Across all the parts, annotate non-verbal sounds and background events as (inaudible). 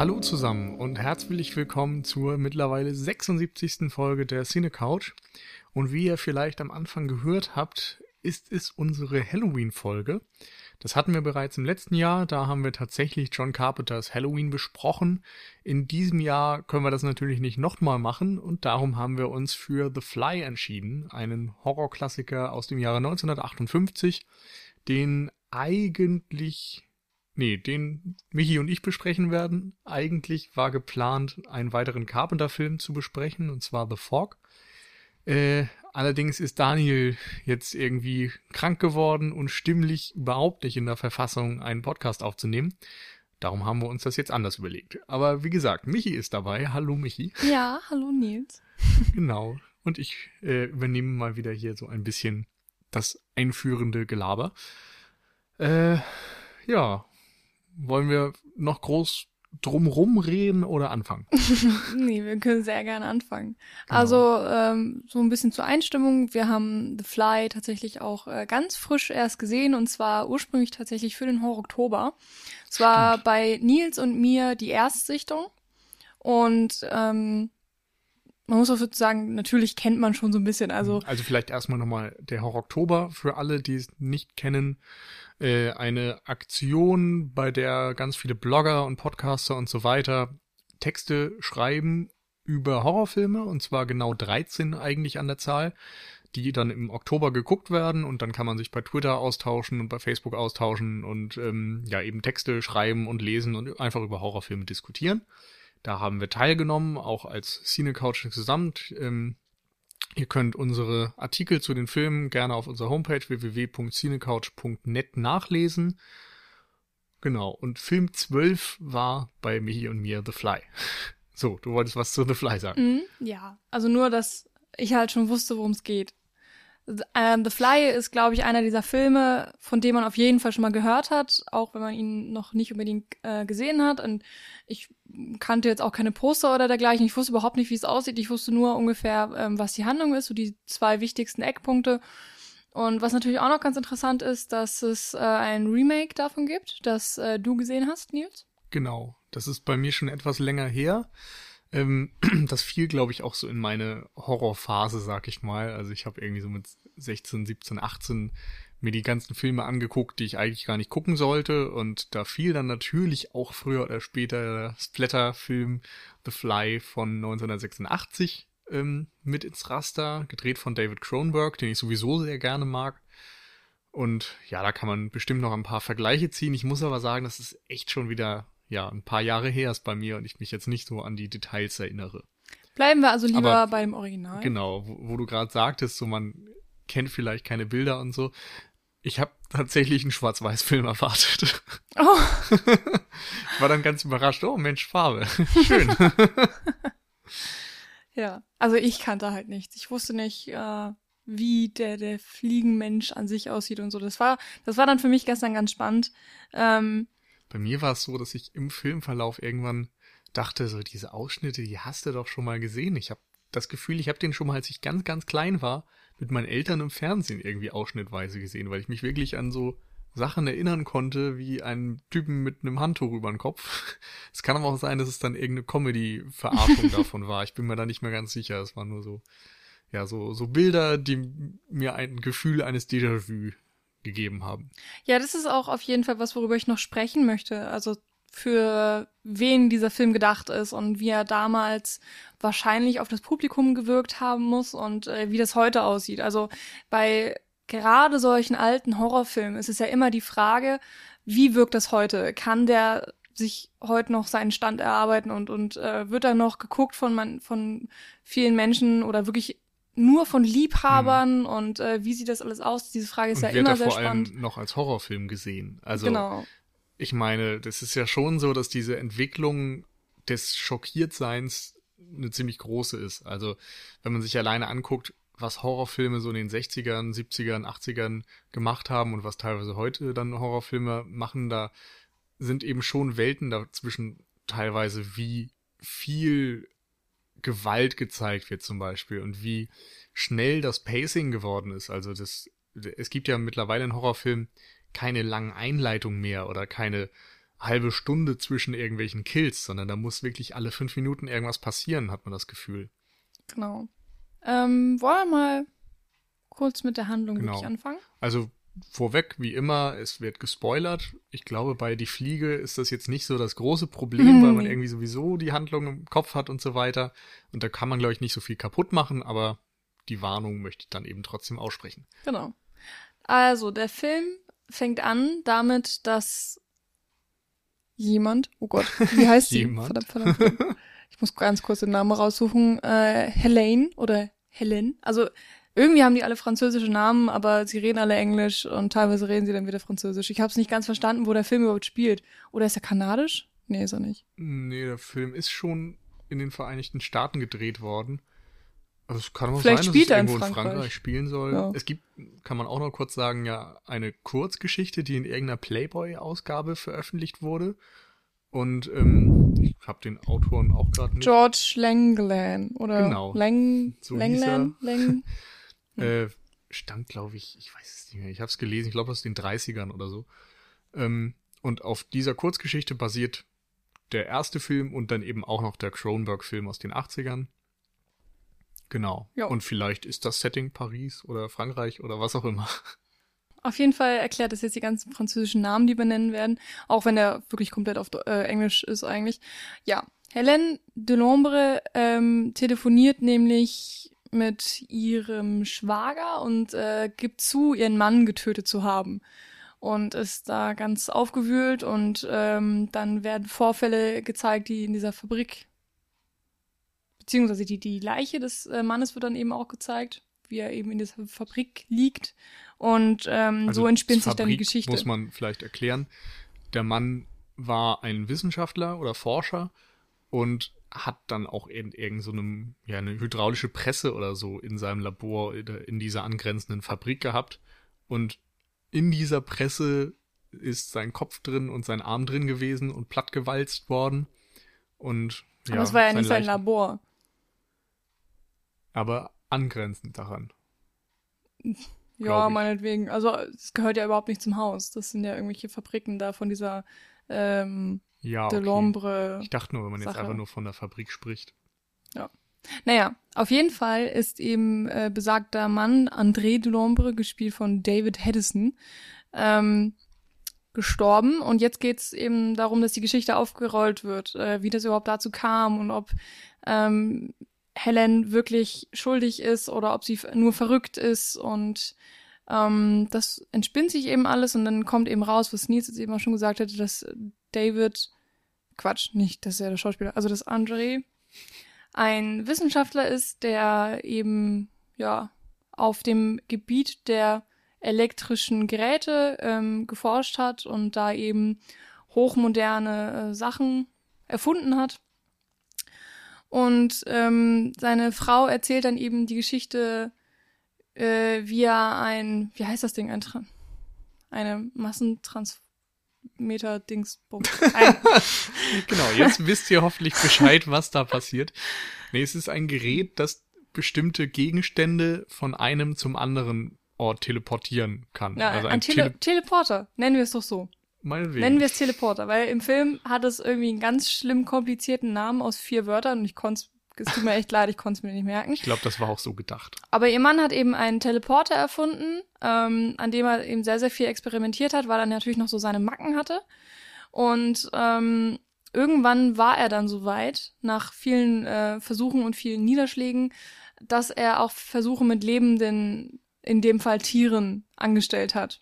Hallo zusammen und herzlich willkommen zur mittlerweile 76. Folge der Cine Couch. Und wie ihr vielleicht am Anfang gehört habt, ist es unsere Halloween-Folge. Das hatten wir bereits im letzten Jahr, da haben wir tatsächlich John Carpenters Halloween besprochen. In diesem Jahr können wir das natürlich nicht nochmal machen und darum haben wir uns für The Fly entschieden, einen Horrorklassiker aus dem Jahre 1958, den eigentlich Nee, den Michi und ich besprechen werden. Eigentlich war geplant, einen weiteren Carpenter-Film zu besprechen, und zwar The Fog. Äh, allerdings ist Daniel jetzt irgendwie krank geworden und stimmlich überhaupt nicht in der Verfassung, einen Podcast aufzunehmen. Darum haben wir uns das jetzt anders überlegt. Aber wie gesagt, Michi ist dabei. Hallo Michi. Ja, hallo Nils. (laughs) genau. Und ich äh, übernehme mal wieder hier so ein bisschen das einführende Gelaber. Äh, ja, wollen wir noch groß drumrum reden oder anfangen? (laughs) nee, wir können sehr gerne anfangen. Genau. Also ähm, so ein bisschen zur Einstimmung. Wir haben The Fly tatsächlich auch äh, ganz frisch erst gesehen und zwar ursprünglich tatsächlich für den Horror Oktober. Es war bei Nils und mir die Erstsichtung und ähm, man muss auch sagen, natürlich kennt man schon so ein bisschen. Also, also vielleicht erstmal nochmal der Horror Oktober für alle, die es nicht kennen äh, eine Aktion, bei der ganz viele Blogger und Podcaster und so weiter Texte schreiben über Horrorfilme, und zwar genau 13 eigentlich an der Zahl, die dann im Oktober geguckt werden und dann kann man sich bei Twitter austauschen und bei Facebook austauschen und ähm, ja eben Texte schreiben und lesen und einfach über Horrorfilme diskutieren. Da haben wir teilgenommen, auch als Cine Couch gesamt. Ähm, Ihr könnt unsere Artikel zu den Filmen gerne auf unserer Homepage www.cinecouch.net nachlesen. Genau, und Film 12 war bei Michi und mir The Fly. (laughs) So, du wolltest was zu The Fly sagen. Mm, ja, also nur, dass ich halt schon wusste, worum es geht. Ähm, The Fly ist, glaube ich, einer dieser Filme, von dem man auf jeden Fall schon mal gehört hat, auch wenn man ihn noch nicht unbedingt äh, gesehen hat. Und ich kannte jetzt auch keine Poster oder dergleichen. Ich wusste überhaupt nicht, wie es aussieht. Ich wusste nur ungefähr, ähm, was die Handlung ist, so die zwei wichtigsten Eckpunkte. Und was natürlich auch noch ganz interessant ist, dass es äh, ein Remake davon gibt, das äh, du gesehen hast, Nils. Genau, das ist bei mir schon etwas länger her. Ähm, (clears throat) das fiel, glaube ich, auch so in meine Horrorphase, sag ich mal. Also ich habe irgendwie so mit 16, 17, 18 mir die ganzen Filme angeguckt, die ich eigentlich gar nicht gucken sollte. Und da fiel dann natürlich auch früher oder später der Splatter-Film The Fly von 1986 ähm, mit ins Raster, gedreht von David Cronenberg, den ich sowieso sehr gerne mag. Und ja, da kann man bestimmt noch ein paar Vergleiche ziehen. Ich muss aber sagen, das ist echt schon wieder ja, ein paar Jahre her ist bei mir und ich mich jetzt nicht so an die Details erinnere. Bleiben wir also lieber Aber, beim Original. Genau, wo, wo du gerade sagtest, so man kennt vielleicht keine Bilder und so. Ich habe tatsächlich einen Schwarz-Weiß-Film erwartet. Oh. (laughs) ich war dann ganz überrascht. Oh Mensch, Farbe. (laughs) Schön. (laughs) ja, also ich kannte halt nichts. Ich wusste nicht, äh, wie der, der Fliegenmensch an sich aussieht und so. Das war, das war dann für mich gestern ganz spannend. Ähm, bei mir war es so, dass ich im Filmverlauf irgendwann dachte, so diese Ausschnitte, die hast du doch schon mal gesehen. Ich habe das Gefühl, ich habe den schon mal, als ich ganz, ganz klein war, mit meinen Eltern im Fernsehen irgendwie ausschnittweise gesehen, weil ich mich wirklich an so Sachen erinnern konnte, wie einen Typen mit einem Handtuch über den Kopf. (laughs) Es kann aber auch sein, dass es dann irgendeine Comedy-Verarschung (laughs) davon war. Ich bin mir da nicht mehr ganz sicher. Es waren nur so, ja, so, so Bilder, die mir ein Gefühl eines Déjà-vu gegeben haben. Ja, das ist auch auf jeden Fall was, worüber ich noch sprechen möchte. Also für wen dieser Film gedacht ist und wie er damals wahrscheinlich auf das Publikum gewirkt haben muss und äh, wie das heute aussieht. Also bei gerade solchen alten Horrorfilmen ist es ja immer die Frage, wie wirkt das heute? Kann der sich heute noch seinen Stand erarbeiten und und äh, wird er noch geguckt von man von vielen Menschen oder wirklich nur von Liebhabern mhm. und äh, wie sieht das alles aus? Diese Frage ist und ja immer sehr vor spannend. Allem noch als Horrorfilm gesehen. Also genau. ich meine, das ist ja schon so, dass diese Entwicklung des Schockiertseins eine ziemlich große ist. Also wenn man sich alleine anguckt, was Horrorfilme so in den 60ern, 70ern, 80ern gemacht haben und was teilweise heute dann Horrorfilme machen, da sind eben schon Welten dazwischen teilweise, wie viel Gewalt gezeigt wird zum Beispiel und wie schnell das Pacing geworden ist. Also das, es gibt ja mittlerweile in Horrorfilmen keine langen Einleitungen mehr oder keine halbe Stunde zwischen irgendwelchen Kills, sondern da muss wirklich alle fünf Minuten irgendwas passieren, hat man das Gefühl. Genau. Ähm, wollen wir mal kurz mit der Handlung Genau. wirklich anfangen? Also vorweg, wie immer, es wird gespoilert. Ich glaube, bei Die Fliege ist das jetzt nicht so das große Problem, weil man Nee. irgendwie sowieso die Handlung im Kopf hat und so weiter. Und da kann man, glaube ich, nicht so viel kaputt machen, aber die Warnung möchte ich dann eben trotzdem aussprechen. Genau. Also, der Film fängt an damit, dass jemand, oh Gott, wie heißt (laughs) sie? Verdammt, verdammt, verdammt. Ich muss ganz kurz den Namen raussuchen. Äh, Helene oder Helen. Also, irgendwie haben die alle französische Namen, aber sie reden alle Englisch und teilweise reden sie dann wieder Französisch. Ich habe es nicht ganz verstanden, wo der Film überhaupt spielt. Oder ist er kanadisch? Nee, ist er nicht. Nee, der Film ist schon in den Vereinigten Staaten gedreht worden. Also es kann auch Vielleicht sein, spielt dass er es in irgendwo in Frankreich. Frankreich spielen soll. Ja. Es gibt, kann man auch noch kurz sagen, ja, eine Kurzgeschichte, die in irgendeiner Playboy-Ausgabe veröffentlicht wurde. Und ähm, ich habe den Autoren auch gerade nicht. George Langland oder Genau. Lang, So Langland? Lang, (laughs) Äh, stand, glaube ich, ich weiß es nicht mehr. Ich habe es gelesen, ich glaube aus den 30ern oder so. Ähm, und auf dieser Kurzgeschichte basiert der erste Film und dann eben auch noch der Cronenberg-Film aus den 80ern. Genau. Ja. Und vielleicht ist das Setting Paris oder Frankreich oder was auch immer. (laughs) Auf jeden Fall erklärt es jetzt die ganzen französischen Namen, die wir nennen werden, auch wenn er wirklich komplett auf äh, Englisch ist eigentlich. Ja, Hélène Delambre ähm, telefoniert nämlich mit ihrem Schwager und äh, gibt zu, ihren Mann getötet zu haben. Und ist da ganz aufgewühlt und ähm, dann werden Vorfälle gezeigt, die in dieser Fabrik, beziehungsweise die, die Leiche des äh, Mannes wird dann eben auch gezeigt, wie er eben in dieser Fabrik liegt. Und ähm, so entspinnt sich dann die Also Geschichte. Muss man vielleicht erklären. Der Mann war ein Wissenschaftler oder Forscher und hat dann auch in irgendeinem, so einem, ja, eine hydraulische Presse oder so in seinem Labor oder in dieser angrenzenden Fabrik gehabt. Und in dieser Presse ist sein Kopf drin und sein Arm drin gewesen und plattgewalzt worden. Und ja, Aber es war ja nicht sein Leichen- Labor. Aber angrenzend daran. Ja, meinetwegen. Also es gehört ja überhaupt nicht zum Haus. Das sind ja irgendwelche Fabriken da von dieser ähm, Ja, okay. Delambre. Ich dachte nur, wenn man jetzt Sache. einfach nur von der Fabrik spricht. Naja, auf jeden Fall ist eben äh, besagter Mann André Delambre, gespielt von David Hedison, ähm, gestorben. Und jetzt geht's eben darum, dass die Geschichte aufgerollt wird, äh, wie das überhaupt dazu kam und ob ähm, Helen wirklich schuldig ist oder ob sie nur verrückt ist. Und ähm, das entspinnt sich eben alles und dann kommt eben raus, was Nils jetzt eben auch schon gesagt hatte, dass David, Quatsch, nicht, dass er der Schauspieler, also dass André ein Wissenschaftler ist, der eben ja auf dem Gebiet der elektrischen Geräte ähm, geforscht hat und da eben hochmoderne äh, Sachen erfunden hat. Und ähm, seine Frau erzählt dann eben die Geschichte, äh, wie er ein, wie heißt das Ding, ein Tra eine Massentransmeter-Dingsbums. (laughs) Ein, Genau, jetzt wisst ihr hoffentlich Bescheid, was da passiert. Nee, es ist ein Gerät, das bestimmte Gegenstände von einem zum anderen Ort teleportieren kann. ja, also ein, ein Tele Tele Teleporter, nennen wir es doch so. meinetwegen. Nennen wir es Teleporter, weil im Film hat es irgendwie einen ganz schlimm komplizierten Namen aus vier Wörtern und ich konnte es tut mir echt leid, ich konnte es mir nicht merken. ich glaube, das war auch so gedacht. Aber ihr Mann hat eben einen Teleporter erfunden, ähm, an dem er eben sehr, sehr viel experimentiert hat, weil er natürlich noch so seine Macken hatte. Und ähm, irgendwann war er dann so weit, nach vielen äh, Versuchen und vielen Niederschlägen, dass er auch Versuche mit lebenden, in dem Fall Tieren, angestellt hat.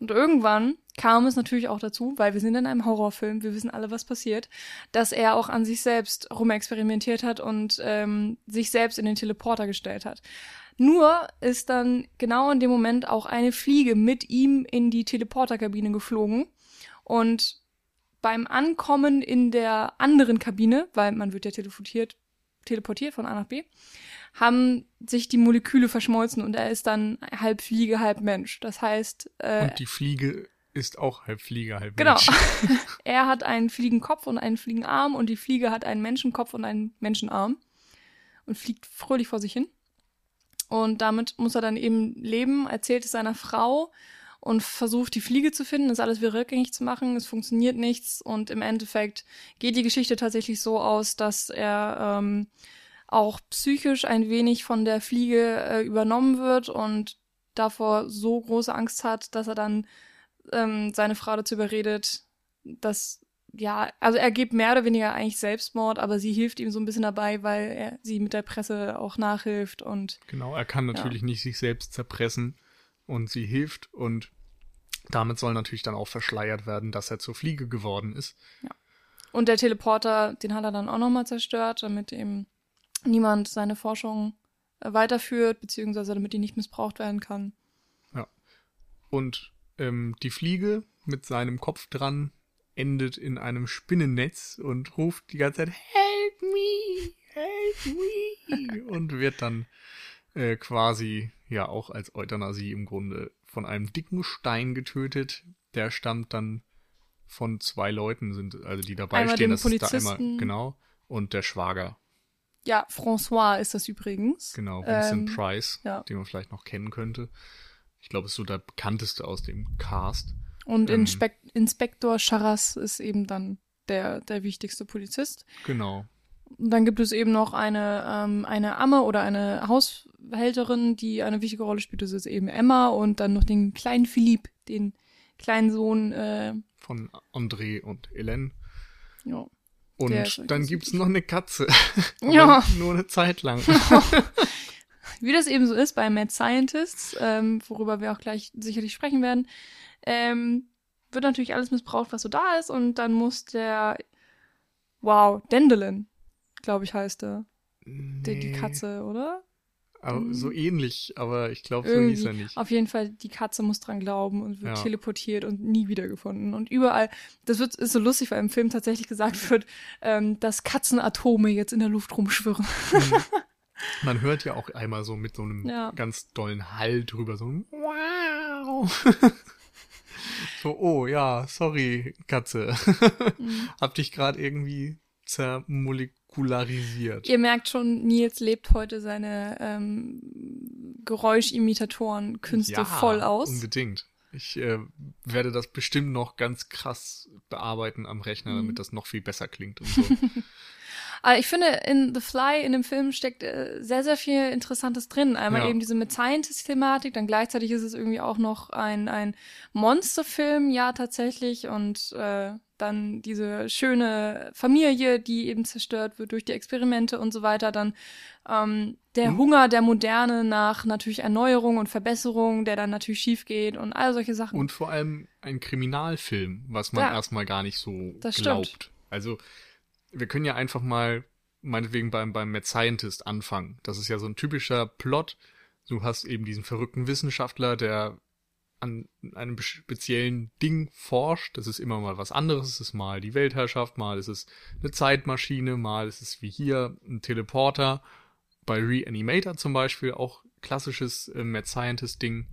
Und irgendwann kam es natürlich auch dazu, weil wir sind in einem Horrorfilm, wir wissen alle, was passiert, dass er auch an sich selbst rumexperimentiert hat und ähm, sich selbst in den Teleporter gestellt hat. Nur ist dann genau in dem Moment auch eine Fliege mit ihm in die Teleporterkabine geflogen und beim Ankommen in der anderen Kabine, weil man wird ja teleportiert, teleportiert von A nach B, haben sich die Moleküle verschmolzen und er ist dann halb Fliege, halb Mensch. Das heißt, äh, Und die Fliege ist auch halb Fliege, halb Genau. Mensch. (laughs) (laughs) er hat einen Fliegenkopf und einen Fliegenarm und die Fliege hat einen Menschenkopf und einen Menschenarm und fliegt fröhlich vor sich hin. Und damit muss er dann eben leben, erzählt es seiner Frau und versucht, die Fliege zu finden, das alles wieder rückgängig zu machen. Es funktioniert nichts und im Endeffekt geht die Geschichte tatsächlich so aus, dass er ähm, auch psychisch ein wenig von der Fliege äh, übernommen wird und davor so große Angst hat, dass er dann ähm, seine Frau dazu überredet, dass ja, also er gibt mehr oder weniger eigentlich Selbstmord, aber sie hilft ihm so ein bisschen dabei, weil er sie mit der Presse auch nachhilft und genau, er kann natürlich ja. nicht sich selbst zerpressen und sie hilft und damit soll natürlich dann auch verschleiert werden, dass er zur Fliege geworden ist. Ja. Und der Teleporter, den hat er dann auch nochmal zerstört, damit eben niemand seine Forschung äh, weiterführt, beziehungsweise damit die nicht missbraucht werden kann. Ja. Und ähm, die Fliege mit seinem Kopf dran endet in einem Spinnennetz und ruft die ganze Zeit Help me, help me und wird dann äh, quasi ja auch als Euthanasie im Grunde von einem dicken Stein getötet. Der stammt dann von zwei Leuten sind, also die dabei einmal stehen, das Polizisten. ist da einmal genau und der Schwager ja, François ist das übrigens. Genau, Vincent ähm, Price, ja. den man vielleicht noch kennen könnte. Ich glaube, ist so der bekannteste aus dem Cast. Und ähm, Inspek Inspektor Charras ist eben dann der, der wichtigste Polizist. Genau. Und dann gibt es eben noch eine, ähm, eine Amme oder eine Haushälterin, die eine wichtige Rolle spielt. Das ist eben Emma und dann noch den kleinen Philipp, den kleinen Sohn äh, von André und Hélène. Ja. Und dann gibt's noch eine Katze. (laughs) ja. Nur eine Zeit lang. (laughs) (laughs) Wie das eben so ist bei Mad Scientists, ähm, worüber wir auch gleich sicherlich sprechen werden, ähm, wird natürlich alles missbraucht, was so da ist. Und dann muss der, wow, Dendelin, glaube ich, heißt er. Nee. Die, die Katze, oder? Mhm. so ähnlich, aber ich glaube, so hieß er nicht. Auf jeden Fall, die Katze muss dran glauben und wird ja. teleportiert und nie wiedergefunden. Und überall, das wird, ist so lustig, weil im Film tatsächlich gesagt wird, ähm, dass Katzenatome jetzt in der Luft rumschwirren. Mhm. Man hört ja auch einmal so mit so einem ja. ganz dollen Hall drüber, so ein Wow. (laughs) so, oh ja, sorry, Katze. mhm. Hab dich gerade irgendwie zermolekuliert säkularisiert. Ihr merkt schon, Nils lebt heute seine ähm, Geräuschimitatoren-Künste ja, voll aus. Unbedingt. Ich äh, werde das bestimmt noch ganz krass bearbeiten am Rechner, mhm. damit das noch viel besser klingt und so. (laughs) Aber ich finde, in The Fly, in dem Film, steckt äh, sehr, sehr viel Interessantes drin. Einmal ja. eben diese mit Scientist-Thematik, dann gleichzeitig ist es irgendwie auch noch ein, ein Monsterfilm, ja, tatsächlich. Und äh, dann diese schöne Familie, die eben zerstört wird durch die Experimente und so weiter, dann ähm, der mhm. Hunger der Moderne nach natürlich Erneuerung und Verbesserung, der dann natürlich schief geht und all solche Sachen. Und vor allem ein Kriminalfilm, was man ja, erstmal gar nicht so glaubt. Stimmt. Also wir können ja einfach mal meinetwegen beim, beim Mad Scientist anfangen. Das ist ja so ein typischer Plot. Du hast eben diesen verrückten Wissenschaftler, der an einem speziellen Ding forscht. Das ist immer mal was anderes. Es ist mal die Weltherrschaft, mal ist es eine Zeitmaschine, mal ist es wie hier ein Teleporter. Bei Reanimator zum Beispiel auch klassisches äh, Mad Scientist Ding.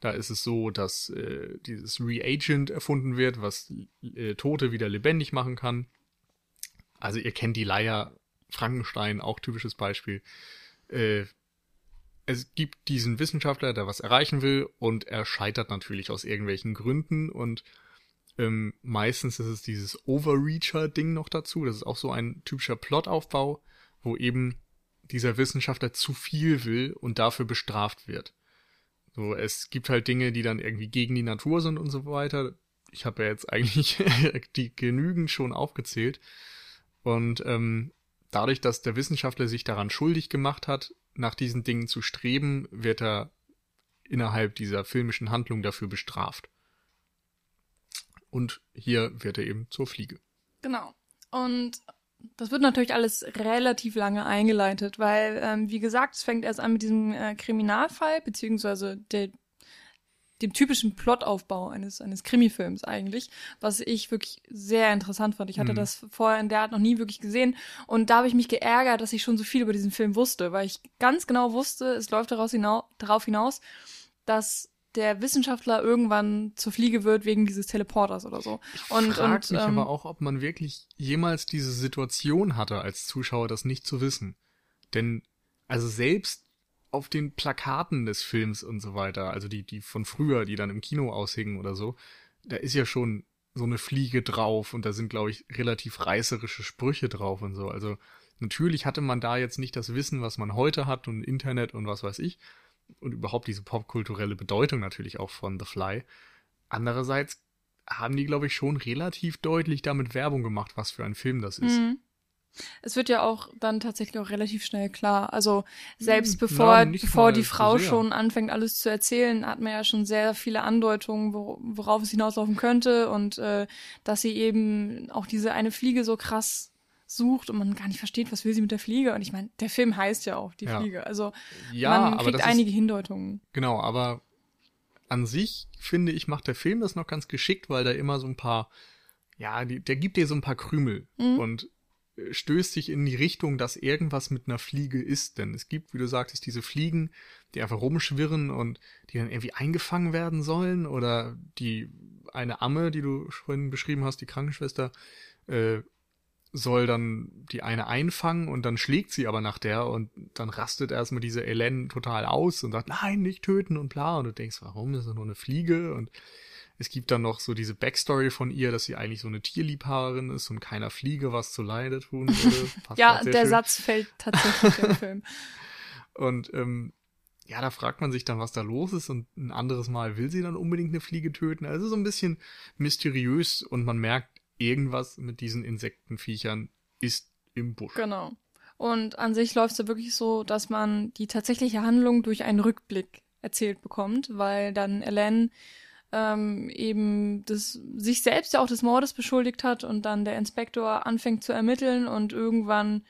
Da ist es so, dass äh, dieses Reagent erfunden wird, was äh, Tote wieder lebendig machen kann. Also ihr kennt die Leier Frankenstein, auch typisches Beispiel. Äh, es gibt diesen Wissenschaftler, der was erreichen will und er scheitert natürlich aus irgendwelchen Gründen und ähm, meistens ist es dieses Overreacher-Ding noch dazu. Das ist auch so ein typischer Plotaufbau, wo eben dieser Wissenschaftler zu viel will und dafür bestraft wird. So, es gibt halt Dinge, die dann irgendwie gegen die Natur sind und so weiter. Ich habe ja jetzt eigentlich (laughs) die genügend schon aufgezählt. Und ähm, dadurch, dass der Wissenschaftler sich daran schuldig gemacht hat, nach diesen Dingen zu streben, wird er innerhalb dieser filmischen Handlung dafür bestraft. Und hier wird er eben zur Fliege. Genau. Und das wird natürlich alles relativ lange eingeleitet, weil, ähm, wie gesagt, es fängt erst an mit diesem äh, Kriminalfall, beziehungsweise der dem typischen Plotaufbau eines, eines Krimifilms eigentlich, was ich wirklich sehr interessant fand. Ich hatte mhm. das vorher in der Art noch nie wirklich gesehen und da habe ich mich geärgert, dass ich schon so viel über diesen Film wusste, weil ich ganz genau wusste, es läuft daraus hinaus, darauf hinaus, dass der Wissenschaftler irgendwann zur Fliege wird wegen dieses Teleporters oder so. Ich und frag und, mich ähm, aber auch, ob man wirklich jemals diese Situation hatte als Zuschauer, das nicht zu wissen. Denn also selbst auf den Plakaten des Films und so weiter, also die, die von früher, die dann im Kino aushingen oder so, da ist ja schon so eine Fliege drauf und da sind, glaube ich, relativ reißerische Sprüche drauf und so. Also natürlich hatte man da jetzt nicht das Wissen, was man heute hat und Internet und was weiß ich. Und überhaupt diese popkulturelle Bedeutung natürlich auch von The Fly. Andererseits haben die, glaube ich, schon relativ deutlich damit Werbung gemacht, was für ein Film das ist. Mhm. Es wird ja auch dann tatsächlich auch relativ schnell klar. Also selbst bevor, nicht bevor die Frau sehr. schon anfängt, alles zu erzählen, hat man ja schon sehr viele Andeutungen, wo, worauf es hinauslaufen könnte und äh, dass sie eben auch diese eine Fliege so krass sucht und man gar nicht versteht, was will sie mit der Fliege. Und ich meine, der Film heißt ja auch die Ja. Fliege. Also Ja, man aber kriegt ist, einige Hindeutungen. Genau, aber an sich finde ich, macht der Film das noch ganz geschickt, weil da immer so ein paar, ja, die, der gibt dir so ein paar Krümel Mhm. und stößt dich in die Richtung, dass irgendwas mit einer Fliege ist. Denn es gibt, wie du sagtest, diese Fliegen, die einfach rumschwirren und die dann irgendwie eingefangen werden sollen oder die eine Amme, die du vorhin beschrieben hast, die Krankenschwester, äh, soll dann die eine einfangen und dann schlägt sie aber nach der und dann rastet erstmal diese Ellen total aus und sagt, nein, nicht töten und bla. Und du denkst, warum? Das ist doch nur eine Fliege. Und es gibt dann noch so diese Backstory von ihr, dass sie eigentlich so eine Tierliebhaberin ist und keiner Fliege was zu Leide tun würde. (laughs) Ja, der schön. Satz fällt tatsächlich im Film. (laughs) Und ähm, ja, da fragt man sich dann, was da los ist. Und ein anderes Mal will sie dann unbedingt eine Fliege töten. Also so ein bisschen mysteriös und man merkt, irgendwas mit diesen Insektenviechern ist im Busch. Genau. Und an sich läuft es ja wirklich so, dass man die tatsächliche Handlung durch einen Rückblick erzählt bekommt, weil dann Ellen ähm, eben das, sich selbst ja auch des Mordes beschuldigt hat und dann der Inspektor anfängt zu ermitteln und irgendwann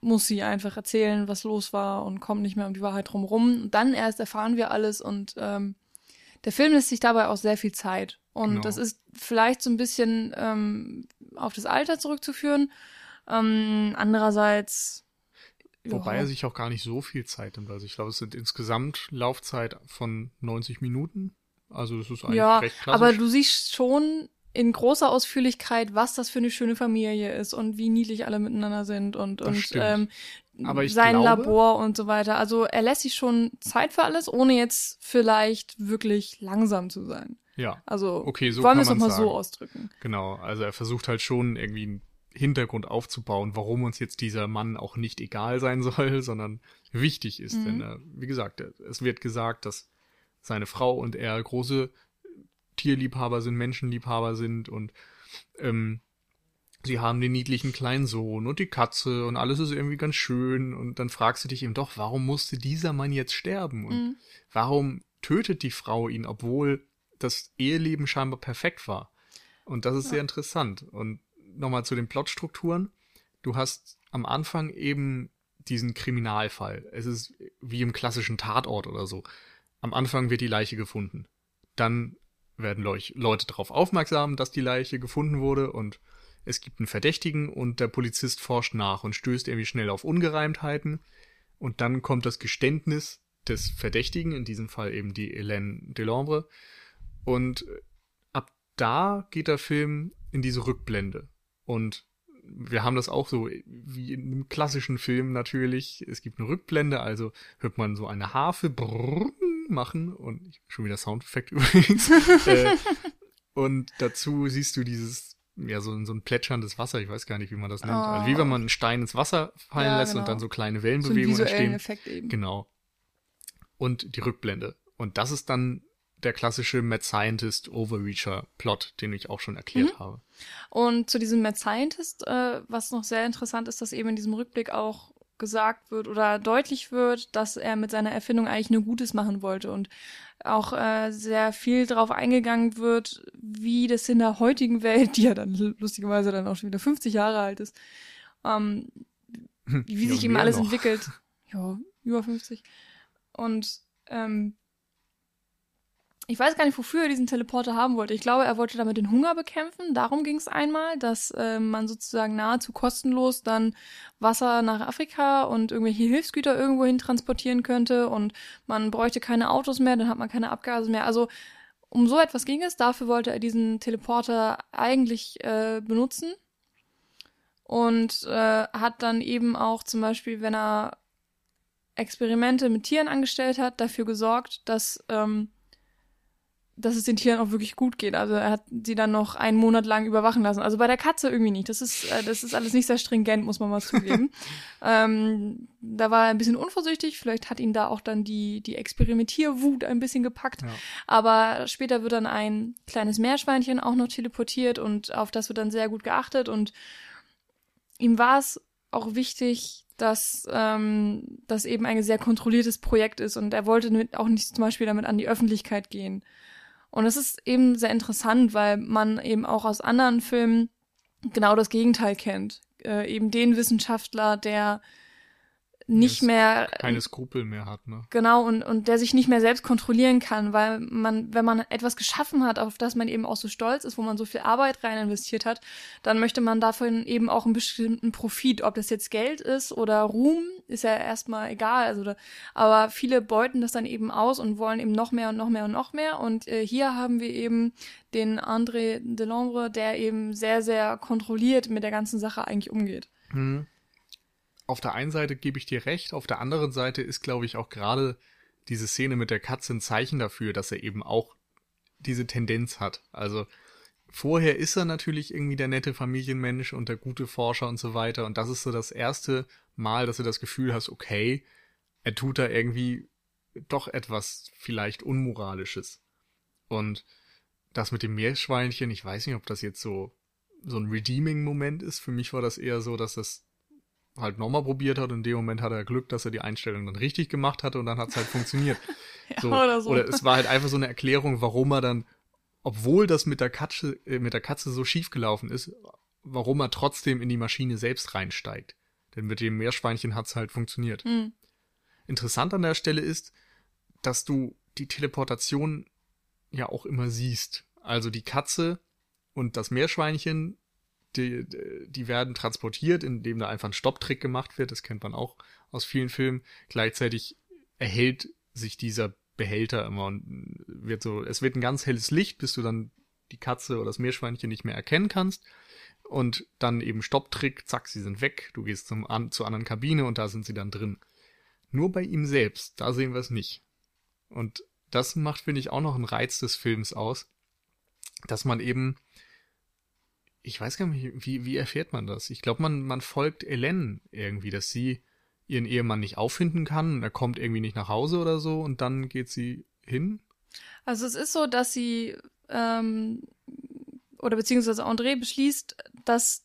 muss sie einfach erzählen, was los war und kommt nicht mehr um die Wahrheit drumherum. Und dann erst erfahren wir alles und ähm, der Film lässt sich dabei auch sehr viel Zeit. Und Genau. das ist vielleicht so ein bisschen ähm, auf das Alter zurückzuführen. Ähm, andererseits. Wobei ja. er sich auch gar nicht so viel Zeit nimmt. Also ich glaube, es sind insgesamt Laufzeit von 90 Minuten. Also das ist eigentlich Ja, recht klassisch. aber du siehst schon in großer Ausführlichkeit, was das für eine schöne Familie ist und wie niedlich alle miteinander sind und, Das und stimmt. ähm, sein glaube- Labor und so weiter. Also er lässt sich schon Zeit für alles, ohne jetzt vielleicht wirklich langsam zu sein. ja, Also Okay, so wollen wir es doch man's mal so ausdrücken. genau. Also er versucht halt schon irgendwie einen Hintergrund aufzubauen, warum uns jetzt dieser Mann auch nicht egal sein (laughs) soll, sondern wichtig ist. Mhm. Denn, äh, wie gesagt, es wird gesagt, dass seine Frau und er große Tierliebhaber sind, Menschenliebhaber sind und ähm, sie haben den niedlichen kleinen Sohn und die Katze und alles ist irgendwie ganz schön und dann fragst du dich eben doch, warum musste dieser Mann jetzt sterben und Mhm. warum tötet die Frau ihn, obwohl das Eheleben scheinbar perfekt war? Und das ist Ja. sehr interessant. Und nochmal zu den Plotstrukturen. Du hast am Anfang eben diesen Kriminalfall. Es ist wie im klassischen Tatort oder so. Am Anfang wird die Leiche gefunden. Dann werden Leute darauf aufmerksam, dass die Leiche gefunden wurde und es gibt einen Verdächtigen und der Polizist forscht nach und stößt irgendwie schnell auf Ungereimtheiten und dann kommt das Geständnis des Verdächtigen, in diesem Fall eben die Hélène Delambre und ab da geht der Film in diese Rückblende und wir haben das auch so wie in einem klassischen Film natürlich. Es gibt eine Rückblende, also hört man so eine Harfe brrrr machen und ich, schon wieder Soundeffekt (laughs) übrigens. äh, und dazu siehst du dieses, ja, so, so ein plätscherndes Wasser, ich weiß gar nicht, wie man das nennt. Also wie Oh. wenn man einen Stein ins Wasser fallen Ja, lässt genau. und dann so kleine So Wellenbewegungen visuellen entstehen. Effekt eben. Genau. Und die Rückblende. Und das ist dann der klassische Mad Scientist Overreacher Plot, den ich auch schon erklärt Mhm. habe. Und zu diesem Mad Scientist, äh, was noch sehr interessant ist, dass eben in diesem Rückblick auch gesagt wird oder deutlich wird, dass er mit seiner Erfindung eigentlich nur Gutes machen wollte und auch äh, sehr viel darauf eingegangen wird, wie das in der heutigen Welt, (laughs) die ja dann lustigerweise dann auch schon wieder 50 Jahre alt ist, ähm, wie Ja, sich eben alles noch. entwickelt. (laughs) Ja, über 50. Und ähm, ich weiß gar nicht, wofür er diesen Teleporter haben wollte. Ich glaube, er wollte damit den Hunger bekämpfen. Darum ging es einmal, dass äh, man sozusagen nahezu kostenlos dann Wasser nach Afrika und irgendwelche Hilfsgüter irgendwohin transportieren könnte und man bräuchte keine Autos mehr, dann hat man keine Abgase mehr. Also um so etwas ging es. Dafür wollte er diesen Teleporter eigentlich äh, benutzen und äh, hat dann eben auch zum Beispiel, wenn er Experimente mit Tieren angestellt hat, dafür gesorgt, dass ähm, dass es den Tieren auch wirklich gut geht. Also er hat sie dann noch einen Monat lang überwachen lassen. Also bei der Katze irgendwie nicht. Das ist, äh, das ist alles nicht sehr stringent, muss man mal zugeben. (laughs) ähm, da war er ein bisschen unvorsichtig. Vielleicht hat ihn da auch dann die, die Experimentierwut ein bisschen gepackt. Ja. Aber später wird dann ein kleines Meerschweinchen auch noch teleportiert und auf das wird dann sehr gut geachtet. Und ihm war es auch wichtig, dass ähm, das eben ein sehr kontrolliertes Projekt ist und er wollte auch nicht zum Beispiel damit an die Öffentlichkeit gehen. Und es ist eben sehr interessant, weil man eben auch aus anderen Filmen genau das Gegenteil kennt. Äh, eben den Wissenschaftler, der nicht mehr keine Skrupel mehr hat, ne? Genau und und der sich nicht mehr selbst kontrollieren kann, weil man wenn man etwas geschaffen hat, auf das man eben auch so stolz ist, wo man so viel Arbeit rein investiert hat, dann möchte man davon eben auch einen bestimmten Profit, ob das jetzt Geld ist oder Ruhm, ist ja erstmal egal, also da, aber viele beuten das dann eben aus und wollen eben noch mehr und noch mehr und noch mehr und äh, hier haben wir eben den André Delombre, der eben sehr sehr kontrolliert mit der ganzen Sache eigentlich umgeht. Mhm auf der einen Seite gebe ich dir recht, auf der anderen Seite ist, glaube ich, auch gerade diese Szene mit der Katze ein Zeichen dafür, dass er eben auch diese Tendenz hat. Also vorher ist er natürlich irgendwie der nette Familienmensch und der gute Forscher und so weiter. Und das ist so das erste Mal, dass du das Gefühl hast, okay, er tut da irgendwie doch etwas vielleicht Unmoralisches. Und das mit dem Meerschweinchen, ich weiß nicht, ob das jetzt so, so ein Redeeming-Moment ist. Für mich war das eher so, dass das halt nochmal probiert hat und in dem Moment hat er Glück, dass er die Einstellung dann richtig gemacht hatte und dann hat es halt funktioniert. (laughs) ja, so. Oder, so. oder es war halt einfach so eine Erklärung, warum er dann, obwohl das mit der Katze, äh, mit der Katze so schief gelaufen ist, warum er trotzdem in die Maschine selbst reinsteigt. Denn mit dem Meerschweinchen hat es halt funktioniert. Mhm. Interessant an der Stelle ist, dass du die Teleportation ja auch immer siehst. Also die Katze und das Meerschweinchen die, die werden transportiert, indem da einfach ein Stopptrick gemacht wird. Das kennt man auch aus vielen Filmen. Gleichzeitig erhält sich dieser Behälter immer und wird so, es wird ein ganz helles Licht, bis du dann die Katze oder das Meerschweinchen nicht mehr erkennen kannst. Und dann eben Stopptrick, zack, sie sind weg. Du gehst zum, an, zur anderen Kabine und da sind sie dann drin. Nur bei ihm selbst, da sehen wir es nicht. Und das macht, finde ich, auch noch einen Reiz des Films aus, dass man eben ich weiß gar nicht, wie, wie erfährt man das? Ich glaube, man, man folgt Ellen irgendwie, dass sie ihren Ehemann nicht auffinden kann. Er kommt irgendwie nicht nach Hause oder so und dann geht sie hin. Also es ist so, dass sie ähm, oder beziehungsweise André beschließt, dass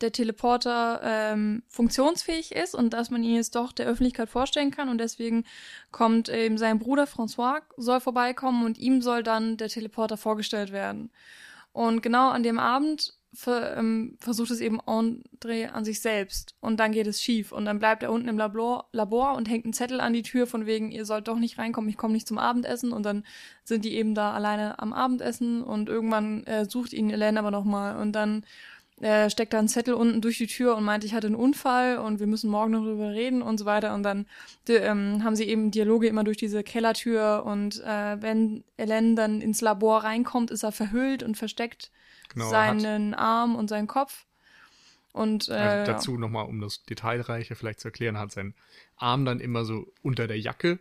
der Teleporter ähm, funktionsfähig ist und dass man ihn jetzt doch der Öffentlichkeit vorstellen kann und deswegen kommt eben sein Bruder François soll vorbeikommen und ihm soll dann der Teleporter vorgestellt werden. Und genau an dem Abend ver, ähm, versucht es eben André an sich selbst. Und dann geht es schief. Und dann bleibt er unten im Labor, Labor und hängt einen Zettel an die Tür von wegen, ihr sollt doch nicht reinkommen, ich komme nicht zum Abendessen. Und dann sind die eben da alleine am Abendessen. Und irgendwann äh, sucht ihn Elaine aber nochmal. Und dann äh, steckt da ein Zettel unten durch die Tür und meint, ich hatte einen Unfall und wir müssen morgen noch darüber reden und so weiter. Und dann ähm, haben sie eben Dialoge immer durch diese Kellertür. Und äh, wenn Ellen dann ins Labor reinkommt, ist er verhüllt und versteckt genau, seinen Arm und seinen Kopf. Und äh, also dazu ja. nochmal, um das Detailreiche vielleicht zu erklären, hat sein Arm dann immer so unter der Jacke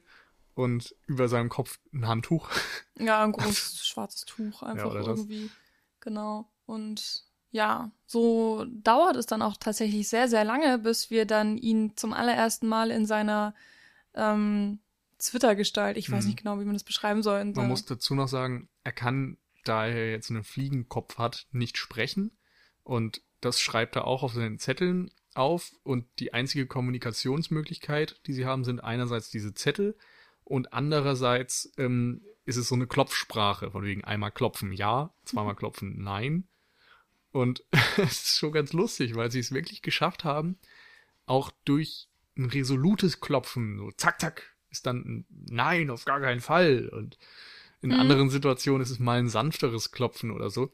und über seinem Kopf ein Handtuch. (laughs) Ja, ein großes schwarzes Tuch einfach ja, irgendwie. Genau. Und ja, so dauert es dann auch tatsächlich sehr, sehr lange, bis wir dann ihn zum allerersten Mal in seiner ähm, Twitter-Gestalt, ich weiß mhm. nicht genau, wie man das beschreiben soll. Man muss dazu noch sagen, er kann da er jetzt einen Fliegenkopf hat, nicht sprechen. Und das schreibt er auch auf seinen Zetteln auf. Und die einzige Kommunikationsmöglichkeit, die sie haben, sind einerseits diese Zettel und andererseits ähm, ist es so eine Klopfsprache, von wegen einmal klopfen ja, zweimal klopfen nein. Und (laughs) es ist schon ganz lustig, weil sie es wirklich geschafft haben, auch durch ein resolutes Klopfen, so zack, zack, ist dann ein Nein, auf gar keinen Fall. Und in mhm. anderen Situationen ist es mal ein sanfteres Klopfen oder so.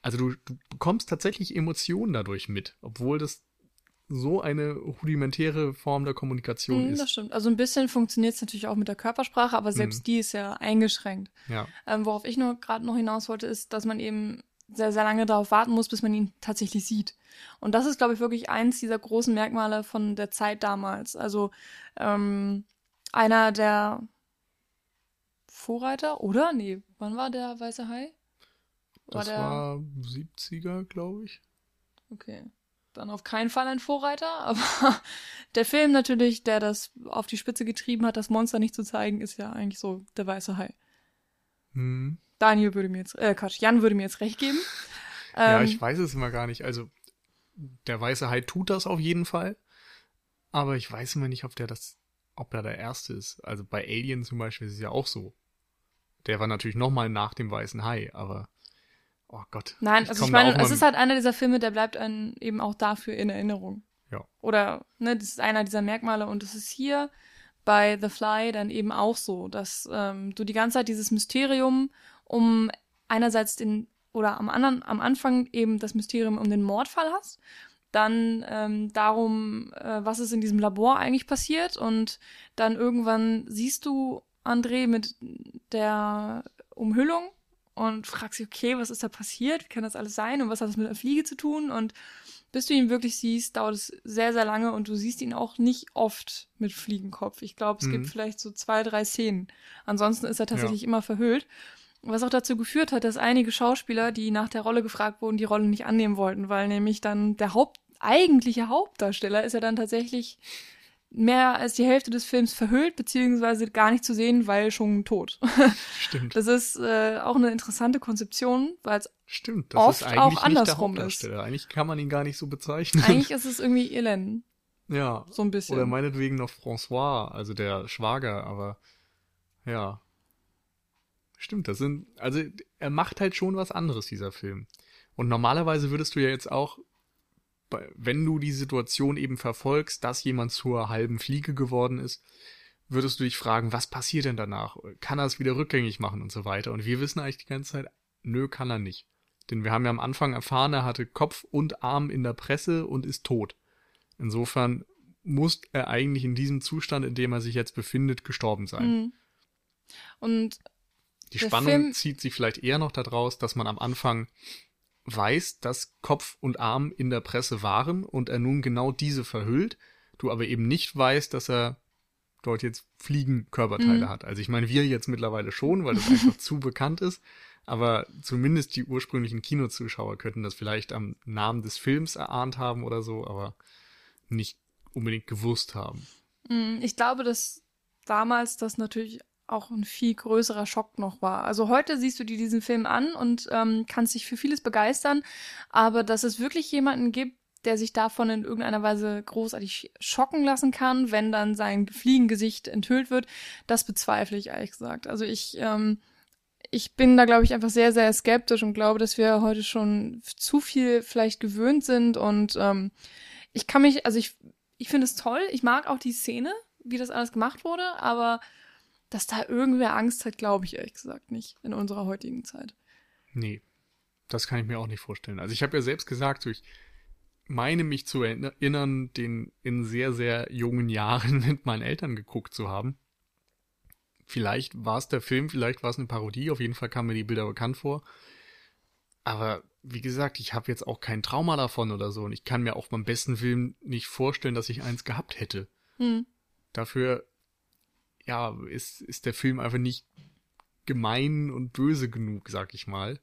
Also du, du bekommst tatsächlich Emotionen dadurch mit, obwohl das so eine rudimentäre Form der Kommunikation mhm, ist. Das stimmt. Also ein bisschen funktioniert es natürlich auch mit der Körpersprache, aber selbst mhm. die ist ja eingeschränkt. Ja. Ähm, worauf ich nur gerade noch hinaus wollte, ist, dass man eben sehr, sehr lange darauf warten muss, bis man ihn tatsächlich sieht. Und das ist, glaube ich, wirklich eins dieser großen Merkmale von der Zeit damals. Also ähm, einer der Vorreiter, oder? Nee, wann war der Weiße Hai? War das der... war 70er, glaube ich. Okay. Dann auf keinen Fall ein Vorreiter, (laughs) aber der Film natürlich, der das auf die Spitze getrieben hat, das Monster nicht zu zeigen, ist ja eigentlich so der Weiße Hai. Hm. Daniel würde mir jetzt, äh, Quatsch, Jan würde mir jetzt recht geben. (laughs) ja, ähm, ich weiß es immer gar nicht. Also, der Weiße Hai tut das auf jeden Fall. Aber ich weiß immer nicht, ob der das, ob er der Erste ist. Also bei Alien zum Beispiel ist es ja auch so. Der war natürlich nochmal nach dem Weißen Hai, aber oh Gott. Nein, also ich meine, es ist halt einer dieser Filme, der bleibt einem eben auch dafür in Erinnerung. Ja. Oder, ne, das ist einer dieser Merkmale und es ist hier bei The Fly dann eben auch so, dass ähm, du die ganze Zeit dieses Mysterium um einerseits den oder am anderen am Anfang eben das Mysterium um den Mordfall hast, dann ähm, darum, äh, was ist in diesem Labor eigentlich passiert und dann irgendwann siehst du André mit der Umhüllung und fragst dich, okay, was ist da passiert? Wie kann das alles sein? Und was hat das mit der Fliege zu tun? Und bis du ihn wirklich siehst, dauert es sehr, sehr lange und du siehst ihn auch nicht oft mit Fliegenkopf. Ich glaube, es mhm. gibt vielleicht so zwei, drei Szenen. Ansonsten ist er tatsächlich ja. immer verhüllt. Was auch dazu geführt hat, dass einige Schauspieler, die nach der Rolle gefragt wurden, die Rolle nicht annehmen wollten, weil nämlich dann der Haupt, eigentliche Hauptdarsteller ist ja dann tatsächlich mehr als die Hälfte des Films verhüllt, beziehungsweise gar nicht zu sehen, weil schon tot. (laughs) Stimmt. Das ist äh, auch eine interessante Konzeption, weil es Stimmt, das oft ist eigentlich auch andersrum ist. Eigentlich kann man ihn gar nicht so bezeichnen. Eigentlich ist es (laughs) irgendwie Irlen. Ja. So ein bisschen. Oder meinetwegen noch François, also der Schwager, aber ja. Stimmt, das sind, also er macht halt schon was anderes, dieser Film. Und normalerweise würdest du ja jetzt auch wenn du die Situation eben verfolgst, dass jemand zur halben Fliege geworden ist, würdest du dich fragen, was passiert denn danach? Kann er es wieder rückgängig machen und so weiter? Und wir wissen eigentlich die ganze Zeit, nö, kann er nicht. Denn wir haben ja am Anfang erfahren, er hatte Kopf und Arm in der Presse und ist tot. Insofern muss er eigentlich in diesem Zustand, in dem er sich jetzt befindet, gestorben sein. Mhm. Und die Spannung Film zieht sich vielleicht eher noch daraus, dass man am Anfang weiß, dass Kopf und Arm in der Presse waren und er nun genau diese verhüllt, du aber eben nicht weißt, dass er dort jetzt Fliegenkörperteile mhm. hat. Also ich meine, wir jetzt mittlerweile schon, weil das einfach (laughs) zu bekannt ist, aber zumindest die ursprünglichen Kinozuschauer könnten das vielleicht am Namen des Films erahnt haben oder so, aber nicht unbedingt gewusst haben. Mhm, ich glaube, dass damals das natürlich auch ein viel größerer Schock noch war. Also heute siehst du dir diesen Film an und ähm, kannst dich für vieles begeistern, aber dass es wirklich jemanden gibt, der sich davon in irgendeiner Weise großartig schocken lassen kann, wenn dann sein Fliegengesicht enthüllt wird, das bezweifle ich ehrlich gesagt. Also ich, ähm, ich bin da, glaube ich, einfach sehr, sehr skeptisch und glaube, dass wir heute schon zu viel vielleicht gewöhnt sind und ähm, ich kann mich, also ich, ich finde es toll, ich mag auch die Szene, wie das alles gemacht wurde, aber dass da irgendwer Angst hat, glaube ich ehrlich gesagt nicht in unserer heutigen Zeit. Nee, das kann ich mir auch nicht vorstellen. Also ich habe ja selbst gesagt, so ich meine mich zu erinnern, den in sehr, sehr jungen Jahren (laughs) mit meinen Eltern geguckt zu haben. Vielleicht war es der Film, vielleicht war es eine Parodie, auf jeden Fall kamen mir die Bilder bekannt vor. Aber wie gesagt, ich habe jetzt auch kein Trauma davon oder so und ich kann mir auch beim besten Film nicht vorstellen, dass ich eins gehabt hätte. Hm. Dafür ja, ist, ist der Film einfach nicht gemein und böse genug, sag ich mal.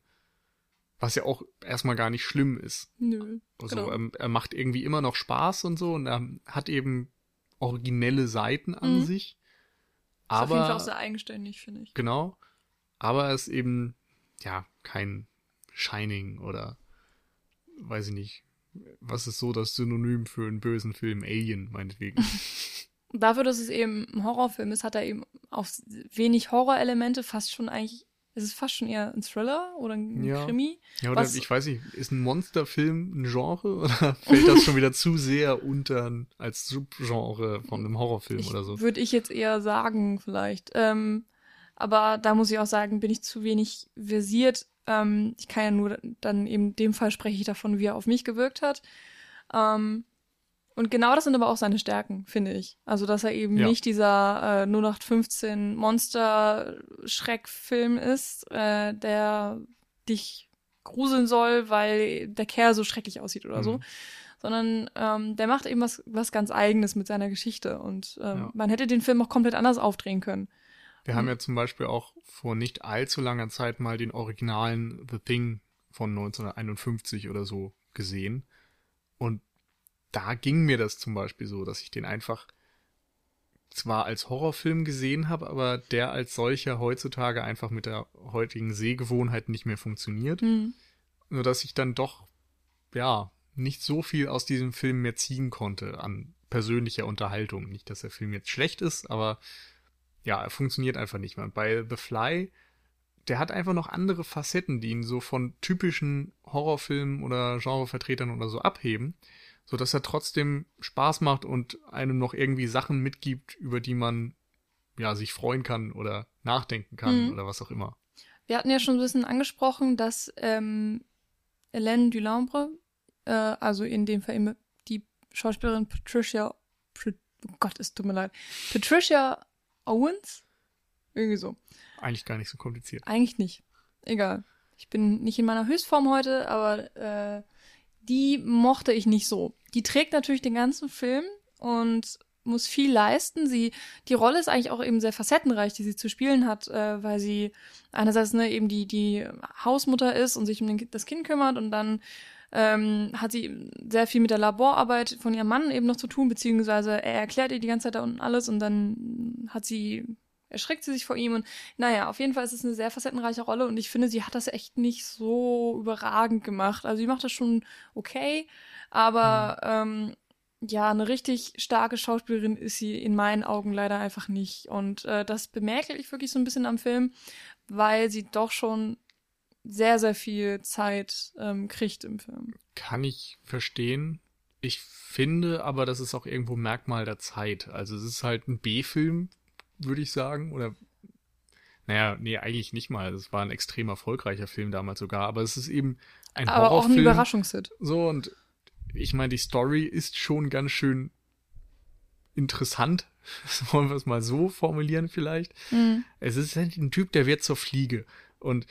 Was ja auch erstmal gar nicht schlimm ist. Nö. Also genau. er, er, macht irgendwie immer noch Spaß und so und er hat eben originelle Seiten an mhm. sich. Aber, ist auf jeden Fall auch sehr eigenständig, finde ich. Genau. Aber er ist eben, ja, kein Shining oder weiß ich nicht. Was ist so das Synonym für einen bösen Film? Alien, meinetwegen. (laughs) dafür, dass es eben ein Horrorfilm ist, hat er eben auch wenig Horrorelemente, fast schon eigentlich, ist es fast schon eher ein Thriller oder ein ja. Krimi. Ja, oder ich weiß nicht, ist ein Monsterfilm ein Genre (laughs) oder fällt das schon wieder zu sehr unter als Subgenre von einem Horrorfilm oder so? Würde ich jetzt eher sagen, vielleicht. Ähm, aber da muss ich auch sagen, bin ich zu wenig versiert. Ähm, ich kann ja nur dann eben in dem Fall spreche ich davon, wie er auf mich gewirkt hat. Ähm, und genau das sind aber auch seine Stärken, finde ich. Also, dass er eben ja. nicht dieser äh, 0815 Monster-Schreckfilm ist, äh, der dich gruseln soll, weil der Kerl so schrecklich aussieht oder mhm. so. sondern ähm, der macht eben was, was ganz Eigenes mit seiner Geschichte und ähm, Ja. man hätte den Film auch komplett anders aufdrehen können. Wir haben ja zum Beispiel auch vor nicht allzu langer Zeit mal den originalen The Thing von 1951 oder so gesehen. Und da ging mir das zum Beispiel so, dass ich den einfach zwar als Horrorfilm gesehen habe, aber der als solcher heutzutage einfach mit der heutigen Sehgewohnheit nicht mehr funktioniert. Hm. Nur dass ich dann doch, ja, nicht so viel aus diesem Film mehr ziehen konnte an persönlicher Unterhaltung. Nicht, dass der Film jetzt schlecht ist, aber ja, er funktioniert einfach nicht mehr. Und bei The Fly, der hat einfach noch andere Facetten, die ihn so von typischen Horrorfilmen oder Genrevertretern oder so abheben, so dass er trotzdem Spaß macht und einem noch irgendwie Sachen mitgibt, über die man ja sich freuen kann oder nachdenken kann Mhm. oder was auch immer. Wir hatten ja schon ein bisschen angesprochen, dass ähm, Hélène Dulambre, äh, also in dem Fall eben die Schauspielerin Patricia, Pat- oh Gott, es tut mir leid, Patricia Owens? Irgendwie so. Eigentlich gar nicht so kompliziert. Eigentlich nicht. Egal. Ich bin nicht in meiner Höchstform heute, aber äh, die mochte ich nicht so. Die trägt natürlich den ganzen Film und muss viel leisten. Sie, die Rolle ist eigentlich auch eben sehr facettenreich, die sie zu spielen hat, äh, weil sie einerseits ne, eben die, die Hausmutter ist und sich um den, das Kind kümmert und dann ähm, hat sie sehr viel mit der Laborarbeit von ihrem Mann eben noch zu tun, beziehungsweise er erklärt ihr die ganze Zeit da unten alles und dann hat sie, erschreckt sie sich vor ihm und naja, auf jeden Fall ist es eine sehr facettenreiche Rolle und ich finde, sie hat das echt nicht so überragend gemacht. Also sie macht das schon okay, aber ähm, ja, eine richtig starke Schauspielerin ist sie in meinen Augen leider einfach nicht. Und äh, das bemerke ich wirklich so ein bisschen am Film, weil sie doch schon sehr, sehr viel Zeit ähm, kriegt im Film. Kann ich verstehen. Ich finde aber, das ist auch irgendwo Merkmal der Zeit. Also es ist halt ein B-Film, würde ich sagen. Oder naja, nee, eigentlich nicht mal. Es war ein extrem erfolgreicher Film damals sogar. Aber es ist eben ein Aber auch ein Horrorfilm. Überraschungshit. So, und ich meine, die Story ist schon ganz schön interessant. (laughs) Wollen wir es mal so formulieren vielleicht. Mhm. Es ist halt ein Typ, der wird zur Fliege. Und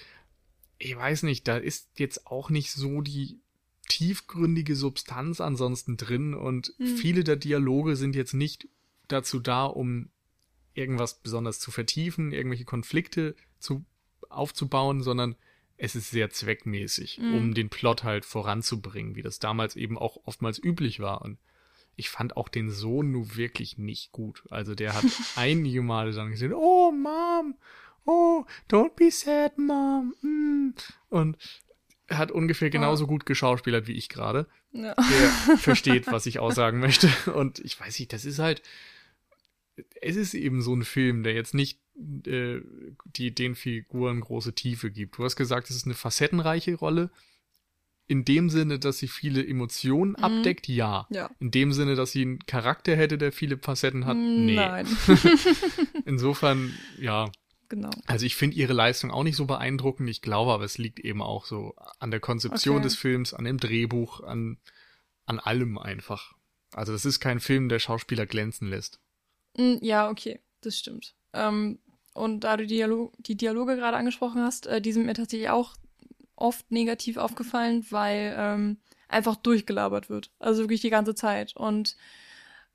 ich weiß nicht, da ist jetzt auch nicht so die tiefgründige Substanz ansonsten drin. Und Mhm. viele der Dialoge sind jetzt nicht dazu da, um irgendwas besonders zu vertiefen, irgendwelche Konflikte zu, aufzubauen, sondern es ist sehr zweckmäßig, Mhm. um den Plot halt voranzubringen, wie das damals eben auch oftmals üblich war. Und ich fand auch den Sohn nur wirklich nicht gut. Also der hat (laughs) einige Male dann gesagt, oh Mom, oh, don't be sad, Mom. Mm. Und er hat ungefähr genauso gut geschauspielert wie ich gerade. Ja. Der (laughs) versteht, was ich aussagen möchte. Und ich weiß nicht, das ist halt, es ist eben so ein Film, der jetzt nicht äh, die den Figuren große Tiefe gibt. Du hast gesagt, es ist eine facettenreiche Rolle. In dem Sinne, dass sie viele Emotionen Mhm. abdeckt, ja. Ja. In dem Sinne, dass sie einen Charakter hätte, der viele Facetten hat, nee. Nein. (laughs) Insofern, ja. genau. Also ich finde ihre Leistung auch nicht so beeindruckend. Ich glaube aber, es liegt eben auch so an der Konzeption Okay. des Films, an dem Drehbuch, an, an allem einfach. Also das ist kein Film, der Schauspieler glänzen lässt. Mm, Ja, okay, das stimmt. Ähm, und da du die, Dialog die Dialoge gerade angesprochen hast, äh, die sind mir tatsächlich auch oft negativ aufgefallen, weil ähm, einfach durchgelabert wird. Also wirklich die ganze Zeit. Und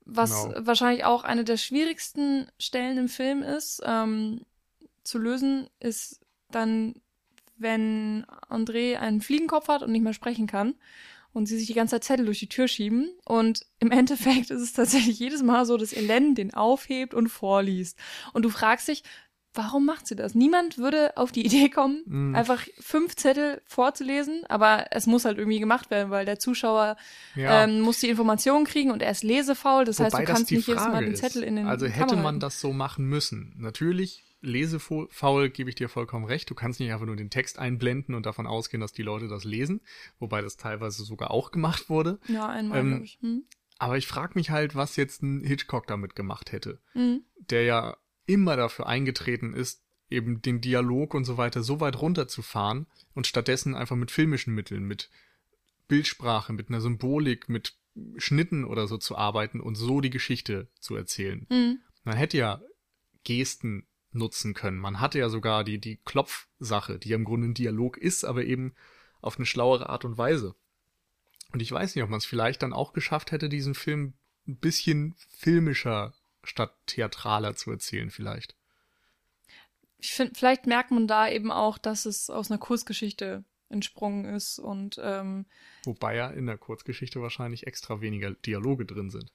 was Genau. wahrscheinlich auch eine der schwierigsten Stellen im Film ist, ähm, zu lösen, ist dann, wenn André einen Fliegenkopf hat und nicht mehr sprechen kann und sie sich die ganze Zeit Zettel durch die Tür schieben. Und im (laughs) Endeffekt ist es tatsächlich jedes Mal so, dass Ellen den aufhebt und vorliest. Und du fragst dich, warum macht sie das? Niemand würde auf die Idee kommen, Mm. einfach fünf Zettel vorzulesen, aber es muss halt irgendwie gemacht werden, weil der Zuschauer Ja. ähm, muss die Informationen kriegen und er ist lesefaul. Das heißt, Wobei du das kannst nicht jedes Mal Frage den. Zettel in den Also hätte Kamera man das so machen müssen. Natürlich, lesefaul gebe ich dir vollkommen recht. Du kannst nicht einfach nur den Text einblenden und davon ausgehen, dass die Leute das lesen. Wobei das teilweise sogar auch gemacht wurde. Ja, einmal, Ähm, ich. Hm? Aber ich frage mich halt, was jetzt ein Hitchcock damit gemacht hätte. Hm. Der ja immer dafür eingetreten ist, eben den Dialog und so weiter so weit runterzufahren und stattdessen einfach mit filmischen Mitteln, mit Bildsprache, mit einer Symbolik, mit Schnitten oder so zu arbeiten und so die Geschichte zu erzählen. Hm. Man hätte ja Gesten nutzen können. Man hatte ja sogar die, die Klopfsache, die ja im Grunde ein Dialog ist, aber eben auf eine schlauere Art und Weise. Und ich weiß nicht, ob man es vielleicht dann auch geschafft hätte, diesen Film ein bisschen filmischer statt theatraler zu erzählen, vielleicht. Ich finde, vielleicht merkt man da eben auch, dass es aus einer Kurzgeschichte entsprungen ist und ähm, wobei ja in der Kurzgeschichte wahrscheinlich extra weniger Dialoge drin sind.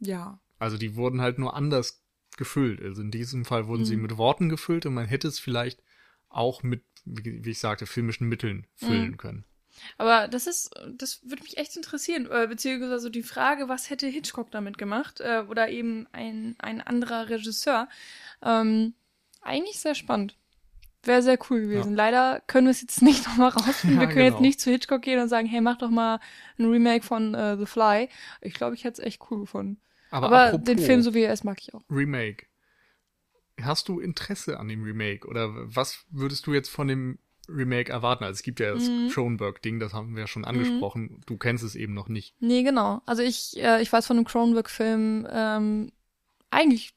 Ja. Also die wurden halt nur anders gefüllt. Also in diesem Fall wurden mhm. sie mit Worten gefüllt und man hätte es vielleicht auch mit, wie ich sagte, filmischen Mitteln füllen mhm. können. Aber das ist, das würde mich echt interessieren, äh, beziehungsweise die Frage, was hätte Hitchcock damit gemacht äh, oder eben ein, ein anderer Regisseur. Ähm, eigentlich sehr spannend. Wäre sehr cool gewesen. Ja. Leider können wir es jetzt nicht (laughs) nochmal rausfinden. (laughs) Ja, wir können genau. jetzt nicht zu Hitchcock gehen und sagen, hey, mach doch mal ein Remake von uh, The Fly. Ich glaube, ich hätte es echt cool gefunden. Aber, Aber den Film, so wie er ist, mag ich auch. Remake. Hast du Interesse an dem Remake? Oder was würdest du jetzt von dem Remake erwarten? Also es gibt ja das mhm. Cronenberg-Ding, das haben wir ja schon angesprochen. Mhm. Du kennst es eben noch nicht. Nee, genau. Also ich, äh, ich weiß von dem Cronenberg-Film ähm, eigentlich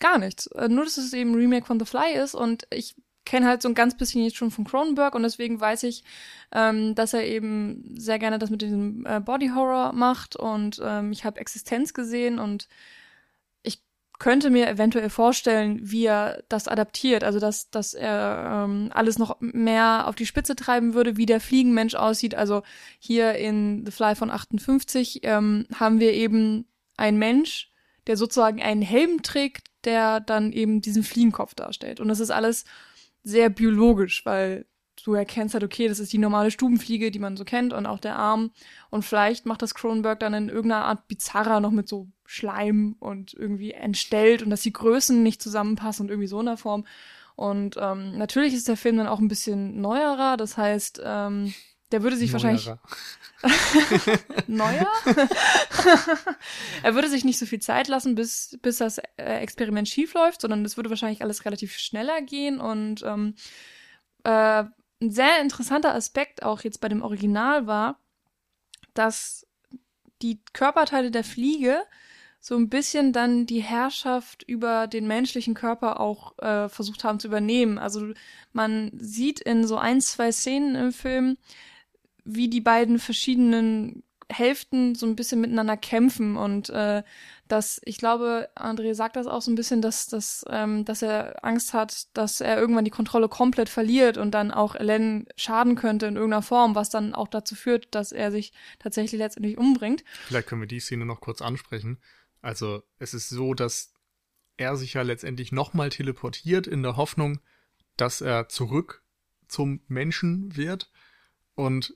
gar nichts. Äh, nur, dass es eben ein Remake von The Fly ist und ich kenne halt so ein ganz bisschen jetzt schon von Cronenberg und deswegen weiß ich, ähm, dass er eben sehr gerne das mit diesem äh, Body Horror macht und ähm, ich habe Existenz gesehen und ich könnte mir eventuell vorstellen, wie er das adaptiert, also dass, dass er ähm, alles noch mehr auf die Spitze treiben würde, wie der Fliegenmensch aussieht. Also hier in The Fly von 58 ähm, haben wir eben einen Mensch, der sozusagen einen Helm trägt, der dann eben diesen Fliegenkopf darstellt. Und das ist alles sehr biologisch, weil du erkennst halt, okay, das ist die normale Stubenfliege, die man so kennt und auch der Arm. Und vielleicht macht das Cronenberg dann in irgendeiner Art bizarrer noch mit so Schleim und irgendwie entstellt und dass die Größen nicht zusammenpassen und irgendwie so in der Form. Und ähm, natürlich ist der Film dann auch ein bisschen neuerer, das heißt, ähm, der würde sich neuerer. wahrscheinlich (laughs) neuer. (laughs) er würde sich nicht so viel Zeit lassen, bis, bis das äh, Experiment schief läuft, sondern es würde wahrscheinlich alles relativ schneller gehen. Und ähm, äh, ein sehr interessanter Aspekt auch jetzt bei dem Original war, dass die Körperteile der Fliege so ein bisschen dann die Herrschaft über den menschlichen Körper auch äh, versucht haben zu übernehmen. Also man sieht in so ein, zwei Szenen im Film, wie die beiden verschiedenen Hälften so ein bisschen miteinander kämpfen und äh, dass ich glaube, André sagt das auch so ein bisschen, dass, dass, ähm, dass er Angst hat, dass er irgendwann die Kontrolle komplett verliert und dann auch Ellen schaden könnte in irgendeiner Form, was dann auch dazu führt, dass er sich tatsächlich letztendlich umbringt. Vielleicht können wir die Szene noch kurz ansprechen. Also es ist so, dass er sich ja letztendlich nochmal teleportiert in der Hoffnung, dass er zurück zum Menschen wird und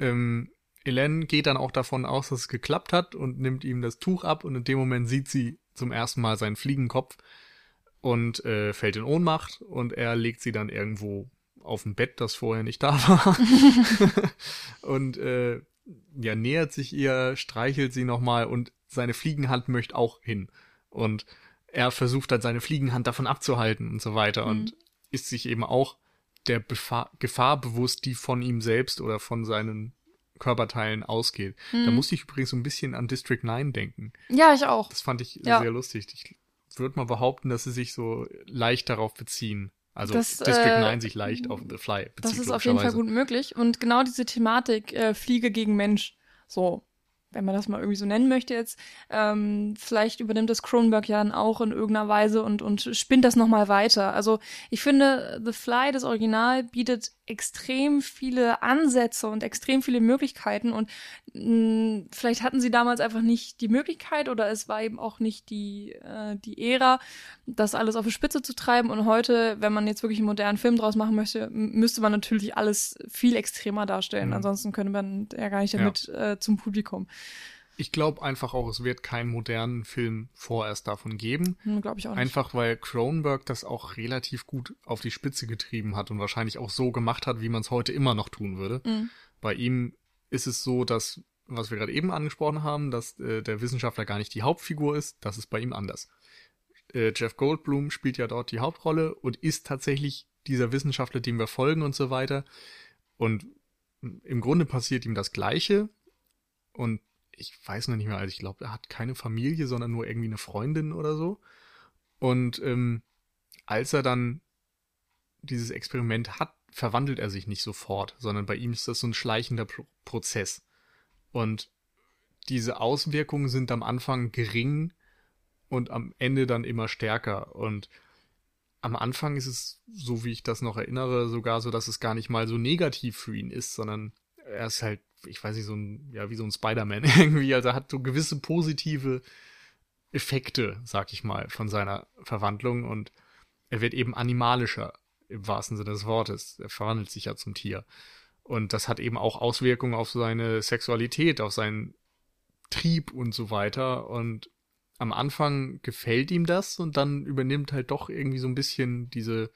ähm, Elaine geht dann auch davon aus, dass es geklappt hat und nimmt ihm das Tuch ab und in dem Moment sieht sie zum ersten Mal seinen Fliegenkopf und äh, fällt in Ohnmacht und er legt sie dann irgendwo auf ein Bett, das vorher nicht da war (laughs) (laughs) und äh, ja nähert sich ihr, streichelt sie nochmal und seine Fliegenhand möchte auch hin und er versucht dann seine Fliegenhand davon abzuhalten und so weiter mhm. und ist sich eben auch der Befahr Gefahr bewusst, die von ihm selbst oder von seinen Körperteilen ausgeht. Mhm. Da musste ich übrigens so ein bisschen an District 9 denken. Ja, ich auch. Das fand ich ja. sehr lustig. Ich würde mal behaupten, dass sie sich so leicht darauf beziehen. Also das, District äh, 9 sich leicht auf The Fly bezieht. Das ist auf jeden Fall gut möglich. Und genau diese Thematik, äh, Fliege gegen Mensch, so wenn man das mal irgendwie so nennen möchte jetzt, ähm, vielleicht übernimmt das Cronenberg ja dann auch in irgendeiner Weise und, und spinnt das nochmal weiter. Also ich finde, The Fly, das Original, bietet extrem viele Ansätze und extrem viele Möglichkeiten und mh, mm, vielleicht hatten sie damals einfach nicht die Möglichkeit oder es war eben auch nicht die, äh, die Ära, das alles auf die Spitze zu treiben und heute, wenn man jetzt wirklich einen modernen Film draus machen möchte, müsste man natürlich alles viel extremer darstellen. Mhm. Ansonsten könnte man ja gar nicht damit ja. äh, zum Publikum. Ich glaube einfach auch, es wird keinen modernen Film vorerst davon geben. Hm, glaube ich auch nicht. Einfach weil Cronenberg das auch relativ gut auf die Spitze getrieben hat und wahrscheinlich auch so gemacht hat, wie man es heute immer noch tun würde. Mhm. Bei ihm ist es so, dass, was wir gerade eben angesprochen haben, dass äh, der Wissenschaftler gar nicht die Hauptfigur ist. Das ist bei ihm anders. Äh, Jeff Goldblum spielt ja dort die Hauptrolle und ist tatsächlich dieser Wissenschaftler, dem wir folgen und so weiter. Und im Grunde passiert ihm das Gleiche. Und ich weiß noch nicht mehr, also ich glaube, er hat keine Familie, sondern nur irgendwie eine Freundin oder so. Und ähm, als er dann dieses Experiment hat, verwandelt er sich nicht sofort, sondern bei ihm ist das so ein schleichender Pro Prozess. Und diese Auswirkungen sind am Anfang gering und am Ende dann immer stärker. Und am Anfang ist es, so wie ich das noch erinnere, sogar so, dass es gar nicht mal so negativ für ihn ist, sondern er ist halt, ich weiß nicht, so ein, ja, wie so ein Spider-Man (laughs) irgendwie. Also er hat so gewisse positive Effekte, sag ich mal, von seiner Verwandlung und er wird eben animalischer im wahrsten Sinne des Wortes. Er verwandelt sich ja zum Tier. Und das hat eben auch Auswirkungen auf seine Sexualität, auf seinen Trieb und so weiter. Und am Anfang gefällt ihm das und dann übernimmt halt doch irgendwie so ein bisschen diese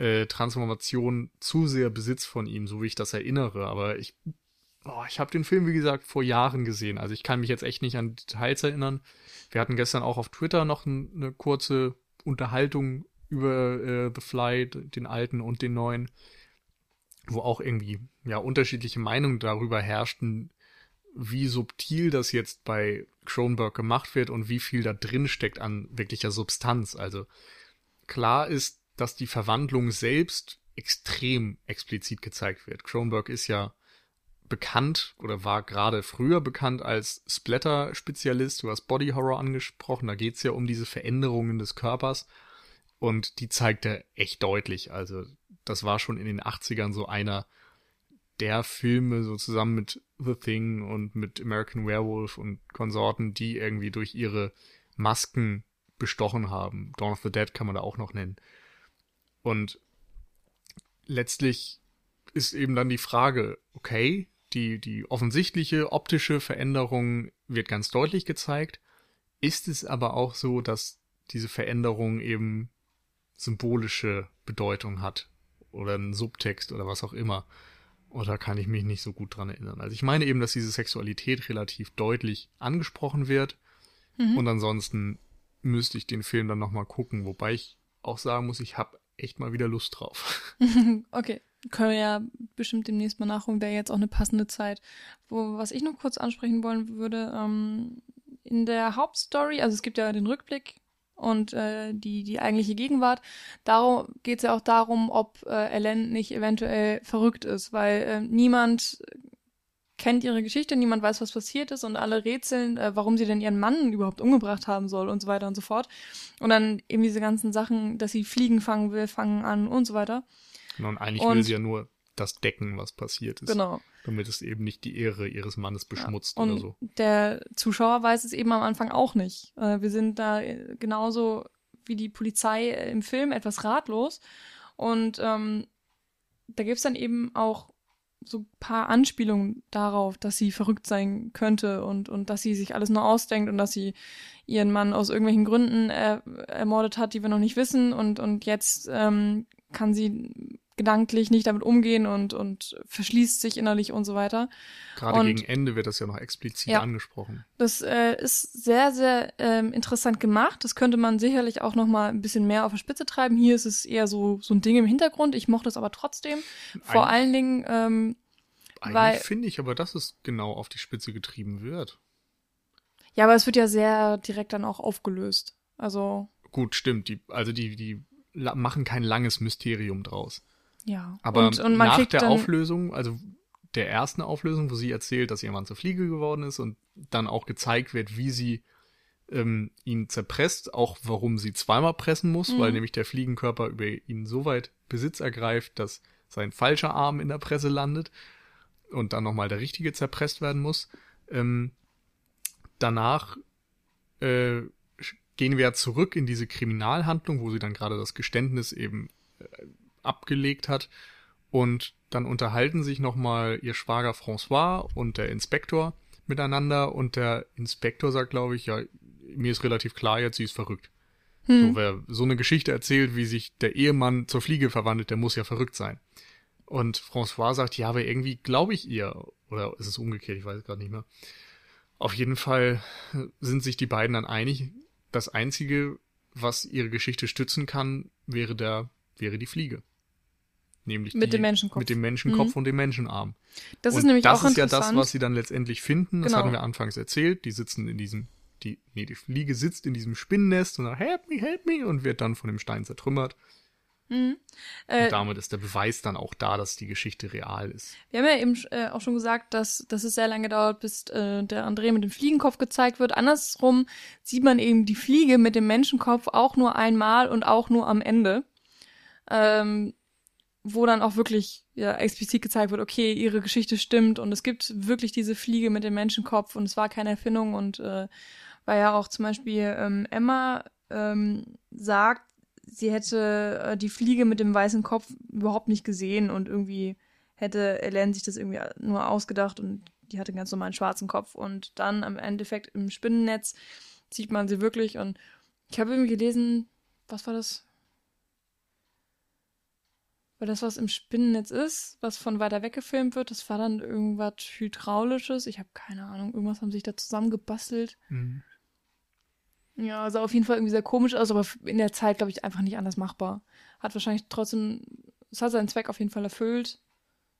äh, Transformation zu sehr Besitz von ihm, so wie ich das erinnere. Aber ich, oh, ich habe den Film, wie gesagt, vor Jahren gesehen. Also ich kann mich jetzt echt nicht an Details erinnern. Wir hatten gestern auch auf Twitter noch ein, eine kurze Unterhaltung über äh, The Fly, den alten und den neuen, wo auch irgendwie ja unterschiedliche Meinungen darüber herrschten, wie subtil das jetzt bei Cronenberg gemacht wird und wie viel da drin steckt an wirklicher Substanz. Also klar ist, dass die Verwandlung selbst extrem explizit gezeigt wird. Cronenberg ist ja bekannt oder war gerade früher bekannt als Splatter-Spezialist. Du hast Body Horror angesprochen. Da geht's ja um diese Veränderungen des Körpers. Und die zeigt er echt deutlich. Also das war schon in den 80ern so einer der Filme, so zusammen mit The Thing und mit American Werewolf und Konsorten, die irgendwie durch ihre Masken bestochen haben. Dawn of the Dead kann man da auch noch nennen. Und letztlich ist eben dann die Frage, okay, die, die offensichtliche optische Veränderung wird ganz deutlich gezeigt. Ist es aber auch so, dass diese Veränderung eben symbolische Bedeutung hat oder einen Subtext oder was auch immer? Oder kann ich mich nicht so gut dran erinnern? Also ich meine eben, dass diese Sexualität relativ deutlich angesprochen wird. Mhm. Und ansonsten müsste ich den Film dann nochmal gucken, wobei ich auch sagen muss, ich habe echt mal wieder Lust drauf. (laughs) (laughs) okay. Können wir ja bestimmt demnächst mal nachholen, wäre jetzt auch eine passende Zeit. Wo, was ich noch kurz ansprechen wollen würde, ähm, in der Hauptstory, also es gibt ja den Rückblick und äh, die, die eigentliche Gegenwart. Darum geht es ja auch darum, ob äh, Ellen nicht eventuell verrückt ist, weil äh, niemand kennt ihre Geschichte, niemand weiß, was passiert ist und alle rätseln, äh, warum sie denn ihren Mann überhaupt umgebracht haben soll und so weiter und so fort. Und dann eben diese ganzen Sachen, dass sie Fliegen fangen will, fangen an und so weiter. Genau, und eigentlich und, will sie ja nur das decken, was passiert ist. Genau. Damit es eben nicht die Ehre ihres Mannes beschmutzt ja, oder so. Der Zuschauer weiß es eben am Anfang auch nicht. Äh, wir sind da äh, genauso wie die Polizei äh, im Film etwas ratlos. Und ähm, da gibt es dann eben auch so paar Anspielungen darauf, dass sie verrückt sein könnte und, und dass sie sich alles nur ausdenkt und dass sie ihren Mann aus irgendwelchen Gründen er, ermordet hat, die wir noch nicht wissen. Und, und jetzt ähm, kann sie gedanklich nicht damit umgehen und, und verschließt sich innerlich und so weiter. Gerade und, gegen Ende wird das ja noch explizit ja, angesprochen. Das äh, ist sehr, sehr ähm, interessant gemacht. Das könnte man sicherlich auch noch mal ein bisschen mehr auf der Spitze treiben. Hier ist es eher so, so ein Ding im Hintergrund. Ich mochte es aber trotzdem. Vor Eigentlich, allen Dingen, ähm, Eigentlich finde ich aber, dass es genau auf die Spitze getrieben wird. Ja, aber es wird ja sehr direkt dann auch aufgelöst. Also. Gut, stimmt. Die, also die, die machen kein langes Mysterium draus. Ja. Aber und, und nach der Auflösung, also der ersten Auflösung, wo sie erzählt, dass ihr Mann zur Fliege geworden ist und dann auch gezeigt wird, wie sie ähm, ihn zerpresst, auch warum sie zweimal pressen muss, mhm. weil nämlich der Fliegenkörper über ihn so weit Besitz ergreift, dass sein falscher Arm in der Presse landet und dann nochmal der richtige zerpresst werden muss. Ähm, danach äh, gehen wir zurück in diese Kriminalhandlung, wo sie dann gerade das Geständnis eben äh, abgelegt hat. Und dann unterhalten sich nochmal ihr Schwager François und der Inspektor miteinander. Und der Inspektor sagt, glaube ich, ja, mir ist relativ klar jetzt, sie ist verrückt. Hm. So, wer so eine Geschichte erzählt, wie sich der Ehemann zur Fliege verwandelt, der muss ja verrückt sein. Und François sagt, ja, aber irgendwie glaube ich ihr. Oder ist es umgekehrt, ich weiß es gerade nicht mehr. Auf jeden Fall sind sich die beiden dann einig. Das Einzige, was ihre Geschichte stützen kann, wäre der, wäre die Fliege. Nämlich mit die, dem Menschenkopf. Mit dem Menschenkopf mhm. und dem Menschenarm. Das und ist nämlich das auch ist ja das, was sie dann letztendlich finden. Das genau. hatten wir anfangs erzählt. Die sitzen in diesem, die, nee, die Fliege sitzt in diesem Spinnennest und sagt, help me, help me, und wird dann von dem Stein zertrümmert. Mhm. Und Äh, damit ist der Beweis dann auch da, dass die Geschichte real ist. wir haben ja eben äh, auch schon gesagt, dass, dass es sehr lange dauert, bis äh, der André mit dem Fliegenkopf gezeigt wird. Andersrum sieht man eben die Fliege mit dem Menschenkopf auch nur einmal und auch nur am Ende. Ähm, wo dann auch wirklich ja, explizit gezeigt wird, okay, ihre Geschichte stimmt und es gibt wirklich diese Fliege mit dem Menschenkopf und es war keine Erfindung und äh, weil ja auch zum Beispiel ähm, Emma ähm, sagt, sie hätte äh, die Fliege mit dem weißen Kopf überhaupt nicht gesehen und irgendwie hätte Ellen sich das irgendwie nur ausgedacht und die hatte einen ganz normalen schwarzen Kopf und dann am Endeffekt im Spinnennetz sieht man sie wirklich und ich habe irgendwie gelesen, was war das? Weil das, was im Spinnennetz ist, was von weiter weg gefilmt wird, das war dann irgendwas Hydraulisches. Ich habe keine Ahnung. Irgendwas haben sich da zusammengebastelt. Mhm. Ja, sah auf jeden Fall irgendwie sehr komisch aus, aber in der Zeit, glaube ich, einfach nicht anders machbar. Hat wahrscheinlich trotzdem, es hat seinen Zweck auf jeden Fall erfüllt.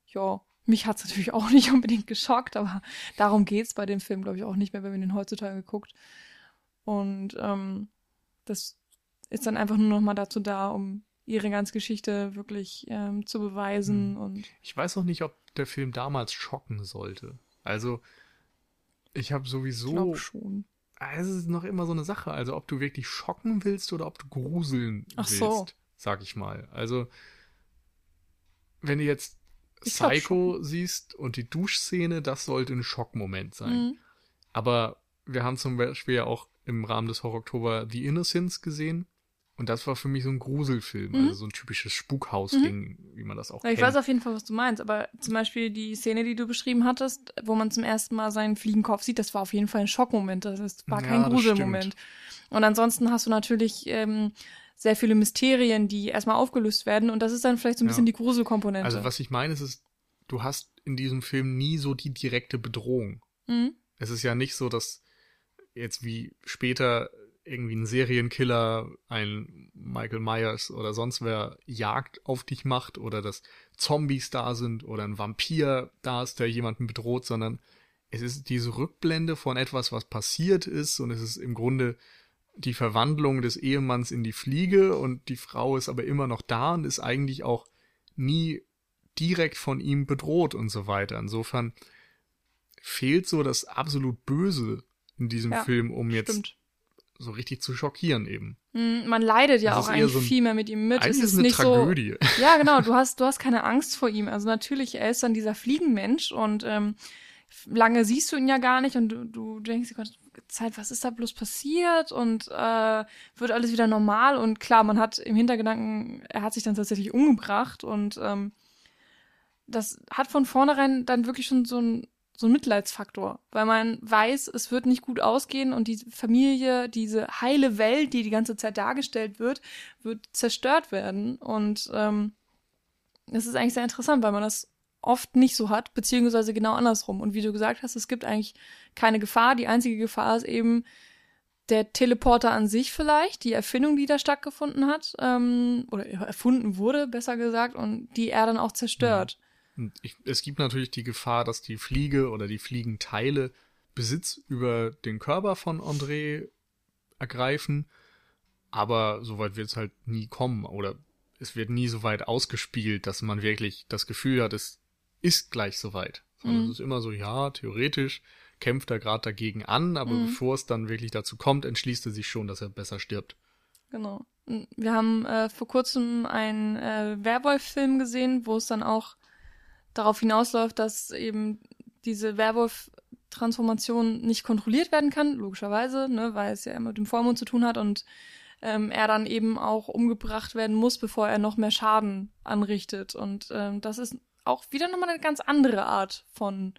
Ja, mich hat's natürlich auch nicht (laughs) unbedingt geschockt, aber darum geht's bei dem Film, glaube ich, auch nicht mehr, wenn man den heutzutage guckt. Und ähm, das ist dann einfach nur noch mal dazu da, um ihre ganze Geschichte wirklich ähm, zu beweisen Mhm. und Ich weiß auch nicht, ob der Film damals schocken sollte. Also, ich habe ich sowieso. glaube schon. Ah, Es ist noch immer so eine Sache. Also, ob du wirklich schocken willst oder ob du gruseln Ach willst, so. sag ich mal. Also, wenn du jetzt Ich Psycho siehst und die Duschszene, das sollte ein Schockmoment sein. Mhm. Aber wir haben zum Beispiel ja auch im Rahmen des Horror Oktober The Innocents gesehen. Und das war für mich so ein Gruselfilm, Mhm. also so ein typisches Spukhaus-Ding, wie man das auch Ja, ich kennt. weiß auf jeden Fall, was du meinst, aber zum Beispiel die Szene, die du beschrieben hattest, wo man zum ersten Mal seinen Fliegenkopf sieht, das war auf jeden Fall ein Schockmoment. Das ist, war Ja, kein Gruselmoment. Und ansonsten hast du natürlich ähm, sehr viele Mysterien, die erstmal aufgelöst werden und das ist dann vielleicht so ein Ja. bisschen die Gruselkomponente. Also was ich meine, ist, ist, du hast in diesem Film nie so die direkte Bedrohung. mhm. Es ist ja nicht so, dass jetzt wie später irgendwie ein Serienkiller, ein Michael Myers oder sonst wer Jagd auf dich macht oder dass Zombies da sind oder ein Vampir da ist, der jemanden bedroht, sondern es ist diese Rückblende von etwas, was passiert ist und es ist im Grunde die Verwandlung des Ehemanns in die Fliege und die Frau ist aber immer noch da und ist eigentlich auch nie direkt von ihm bedroht und so weiter. Insofern fehlt so das absolut Böse in diesem Ja, Film, um jetzt Stimmt. So richtig zu schockieren eben. Mhm, Man leidet ja Das auch eigentlich so ein- viel mehr mit ihm mit. Eigentlich es ist ist eine nicht Tragödie. so. (laughs) Ja, genau. Du hast, du hast keine Angst vor ihm. Also natürlich, er ist dann dieser Fliegenmensch und ähm, lange siehst du ihn ja gar nicht und du, du denkst dir, Zeit, was ist da bloß passiert und äh, wird alles wieder normal und klar, man hat im Hintergedanken, er hat sich dann tatsächlich umgebracht und ähm, das hat von vornherein dann wirklich schon so ein so ein Mitleidsfaktor, weil man weiß, es wird nicht gut ausgehen und die Familie, diese heile Welt, die die ganze Zeit dargestellt wird, wird zerstört werden. Und ähm, das ist eigentlich sehr interessant, weil man das oft nicht so hat, beziehungsweise genau andersrum. Und wie du gesagt hast, es gibt eigentlich keine Gefahr. Die einzige Gefahr ist eben der Teleporter an sich vielleicht, die Erfindung, die da stattgefunden hat, ähm, oder erfunden wurde, besser gesagt, und die er dann auch zerstört. Und ich, es gibt natürlich die Gefahr, dass die Fliege oder die Fliegenteile Besitz über den Körper von André ergreifen, aber soweit wird es halt nie kommen oder es wird nie so weit ausgespielt, dass man wirklich das Gefühl hat, es ist gleich soweit. Sondern Mhm. es ist immer so, ja, theoretisch kämpft er gerade dagegen an, aber Mhm. bevor es dann wirklich dazu kommt, entschließt er sich schon, dass er besser stirbt. Genau. Wir haben äh, vor kurzem einen äh, Werwolf-Film gesehen, wo es dann auch darauf hinausläuft, dass eben diese Werwolf-Transformation nicht kontrolliert werden kann, logischerweise, ne, weil es ja immer mit dem Vollmond zu tun hat und ähm, er dann eben auch umgebracht werden muss, bevor er noch mehr Schaden anrichtet. Und ähm, das ist auch wieder nochmal eine ganz andere Art von,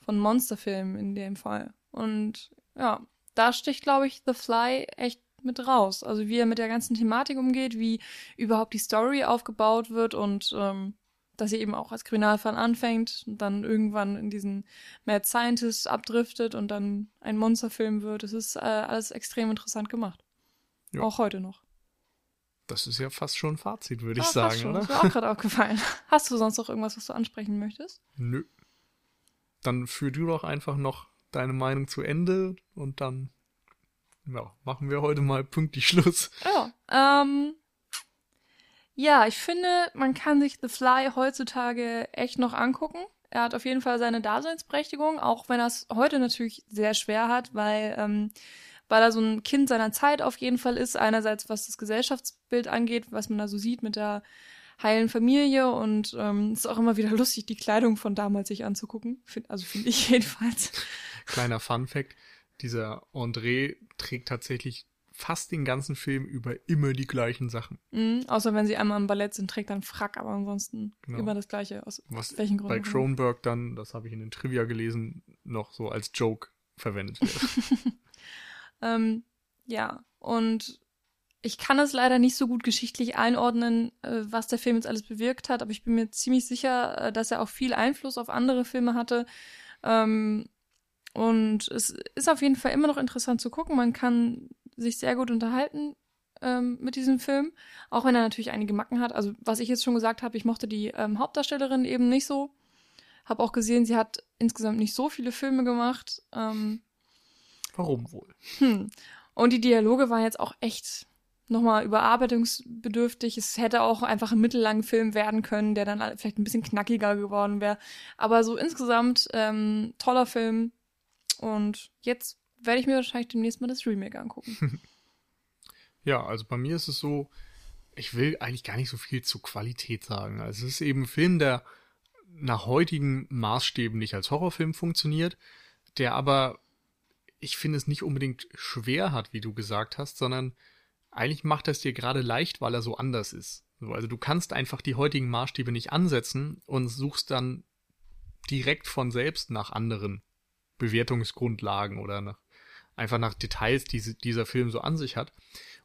von Monsterfilm in dem Fall. Und ja, da sticht, glaube ich, The Fly echt mit raus. Also wie er mit der ganzen Thematik umgeht, wie überhaupt die Story aufgebaut wird und ähm, dass sie eben auch als Kriminalfall anfängt und dann irgendwann in diesen Mad Scientist abdriftet und dann ein Monsterfilm wird. Es ist äh, alles extrem interessant gemacht. Ja. Auch heute noch. Das ist ja fast schon ein Fazit, würde ich Ah, sagen, schon. oder? Das ist mir auch gerade aufgefallen. Hast du sonst noch irgendwas, was du ansprechen möchtest? Nö. Dann führ du doch einfach noch deine Meinung zu Ende und dann ja, machen wir heute mal pünktlich Schluss. Ja. Ähm, Ja, ich finde, man kann sich The Fly heutzutage echt noch angucken. Er hat auf jeden Fall seine Daseinsberechtigung, auch wenn er es heute natürlich sehr schwer hat, weil, ähm, weil er so ein Kind seiner Zeit auf jeden Fall ist. Einerseits, was das Gesellschaftsbild angeht, was man da so sieht mit der heilen Familie und ähm, ist auch immer wieder (laughs) lustig, die Kleidung von damals sich anzugucken. Also finde ich (laughs) jedenfalls. Kleiner Fun Fact, dieser André trägt tatsächlich fast den ganzen Film über immer die gleichen Sachen. Mhm, außer wenn sie einmal im Ballett sind, trägt einen Frack, aber ansonsten genau. immer das gleiche. Aus Was welchen Gründen? Bei Cronenberg dann, das habe ich in den Trivia gelesen, noch so als Joke verwendet wird. (laughs) ähm, ja, und ich kann es leider nicht so gut geschichtlich einordnen, äh, was der Film jetzt alles bewirkt hat, aber ich bin mir ziemlich sicher, äh, dass er auch viel Einfluss auf andere Filme hatte. Ähm, und es ist auf jeden Fall immer noch interessant zu gucken. Man kann sich sehr gut unterhalten ähm, mit diesem Film, auch wenn er natürlich einige Macken hat. Also was ich jetzt schon gesagt habe, ich mochte die ähm, Hauptdarstellerin eben nicht so. Habe auch gesehen, sie hat insgesamt nicht so viele Filme gemacht. Ähm, Warum wohl? Hm. Und die Dialoge waren jetzt auch echt nochmal überarbeitungsbedürftig. Es hätte auch einfach ein mittellangen Film werden können, der dann vielleicht ein bisschen knackiger geworden wäre. Aber so insgesamt ähm, toller Film. Und jetzt werde ich mir wahrscheinlich demnächst mal das Remake angucken. (laughs) ja, also bei mir ist es so, ich will eigentlich gar nicht so viel zu Qualität sagen. Also es ist eben ein Film, der nach heutigen Maßstäben nicht als Horrorfilm funktioniert, der aber, ich finde es nicht unbedingt schwer hat, wie du gesagt hast, sondern eigentlich macht es dir gerade leicht, weil er so anders ist. Also du kannst einfach die heutigen Maßstäbe nicht ansetzen und suchst dann direkt von selbst nach anderen Bewertungsgrundlagen oder nach einfach nach Details, die dieser Film so an sich hat.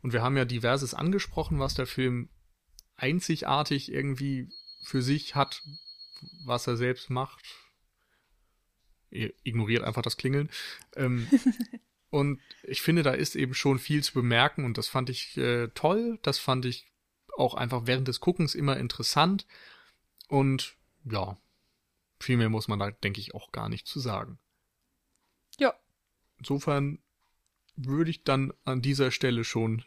Und wir haben ja diverses angesprochen, was der Film einzigartig irgendwie für sich hat, was er selbst macht. Ihr ignoriert einfach das Klingeln. Ähm, (laughs) und ich finde, da ist eben schon viel zu bemerken und das fand ich äh, toll. Das fand ich auch einfach während des Guckens immer interessant. Und ja, viel mehr muss man da, denke ich, auch gar nicht zu sagen. Ja. Insofern würde ich dann an dieser Stelle schon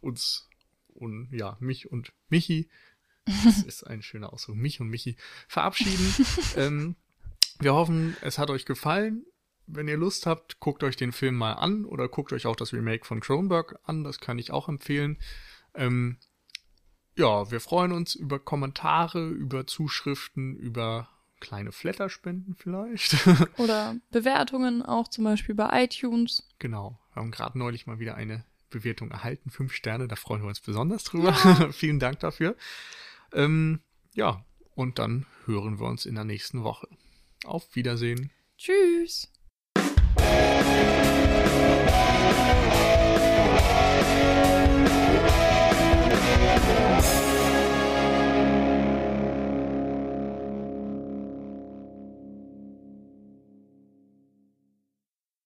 uns und ja, mich und Michi, das (laughs) ist ein schöner Ausdruck, mich und Michi verabschieden. (laughs) ähm, wir hoffen, es hat euch gefallen. Wenn ihr Lust habt, guckt euch den Film mal an oder guckt euch auch das Remake von Kronberg an, das kann ich auch empfehlen. Ähm, ja, wir freuen uns über Kommentare, über Zuschriften, über kleine Flatter spenden vielleicht. (laughs) Oder Bewertungen auch zum Beispiel bei iTunes. Genau. Wir haben gerade neulich mal wieder eine Bewertung erhalten. Fünf Sterne, da freuen wir uns besonders drüber. Ja. (laughs) Vielen Dank dafür. Ähm, ja, und dann hören wir uns in der nächsten Woche. Auf Wiedersehen. Tschüss.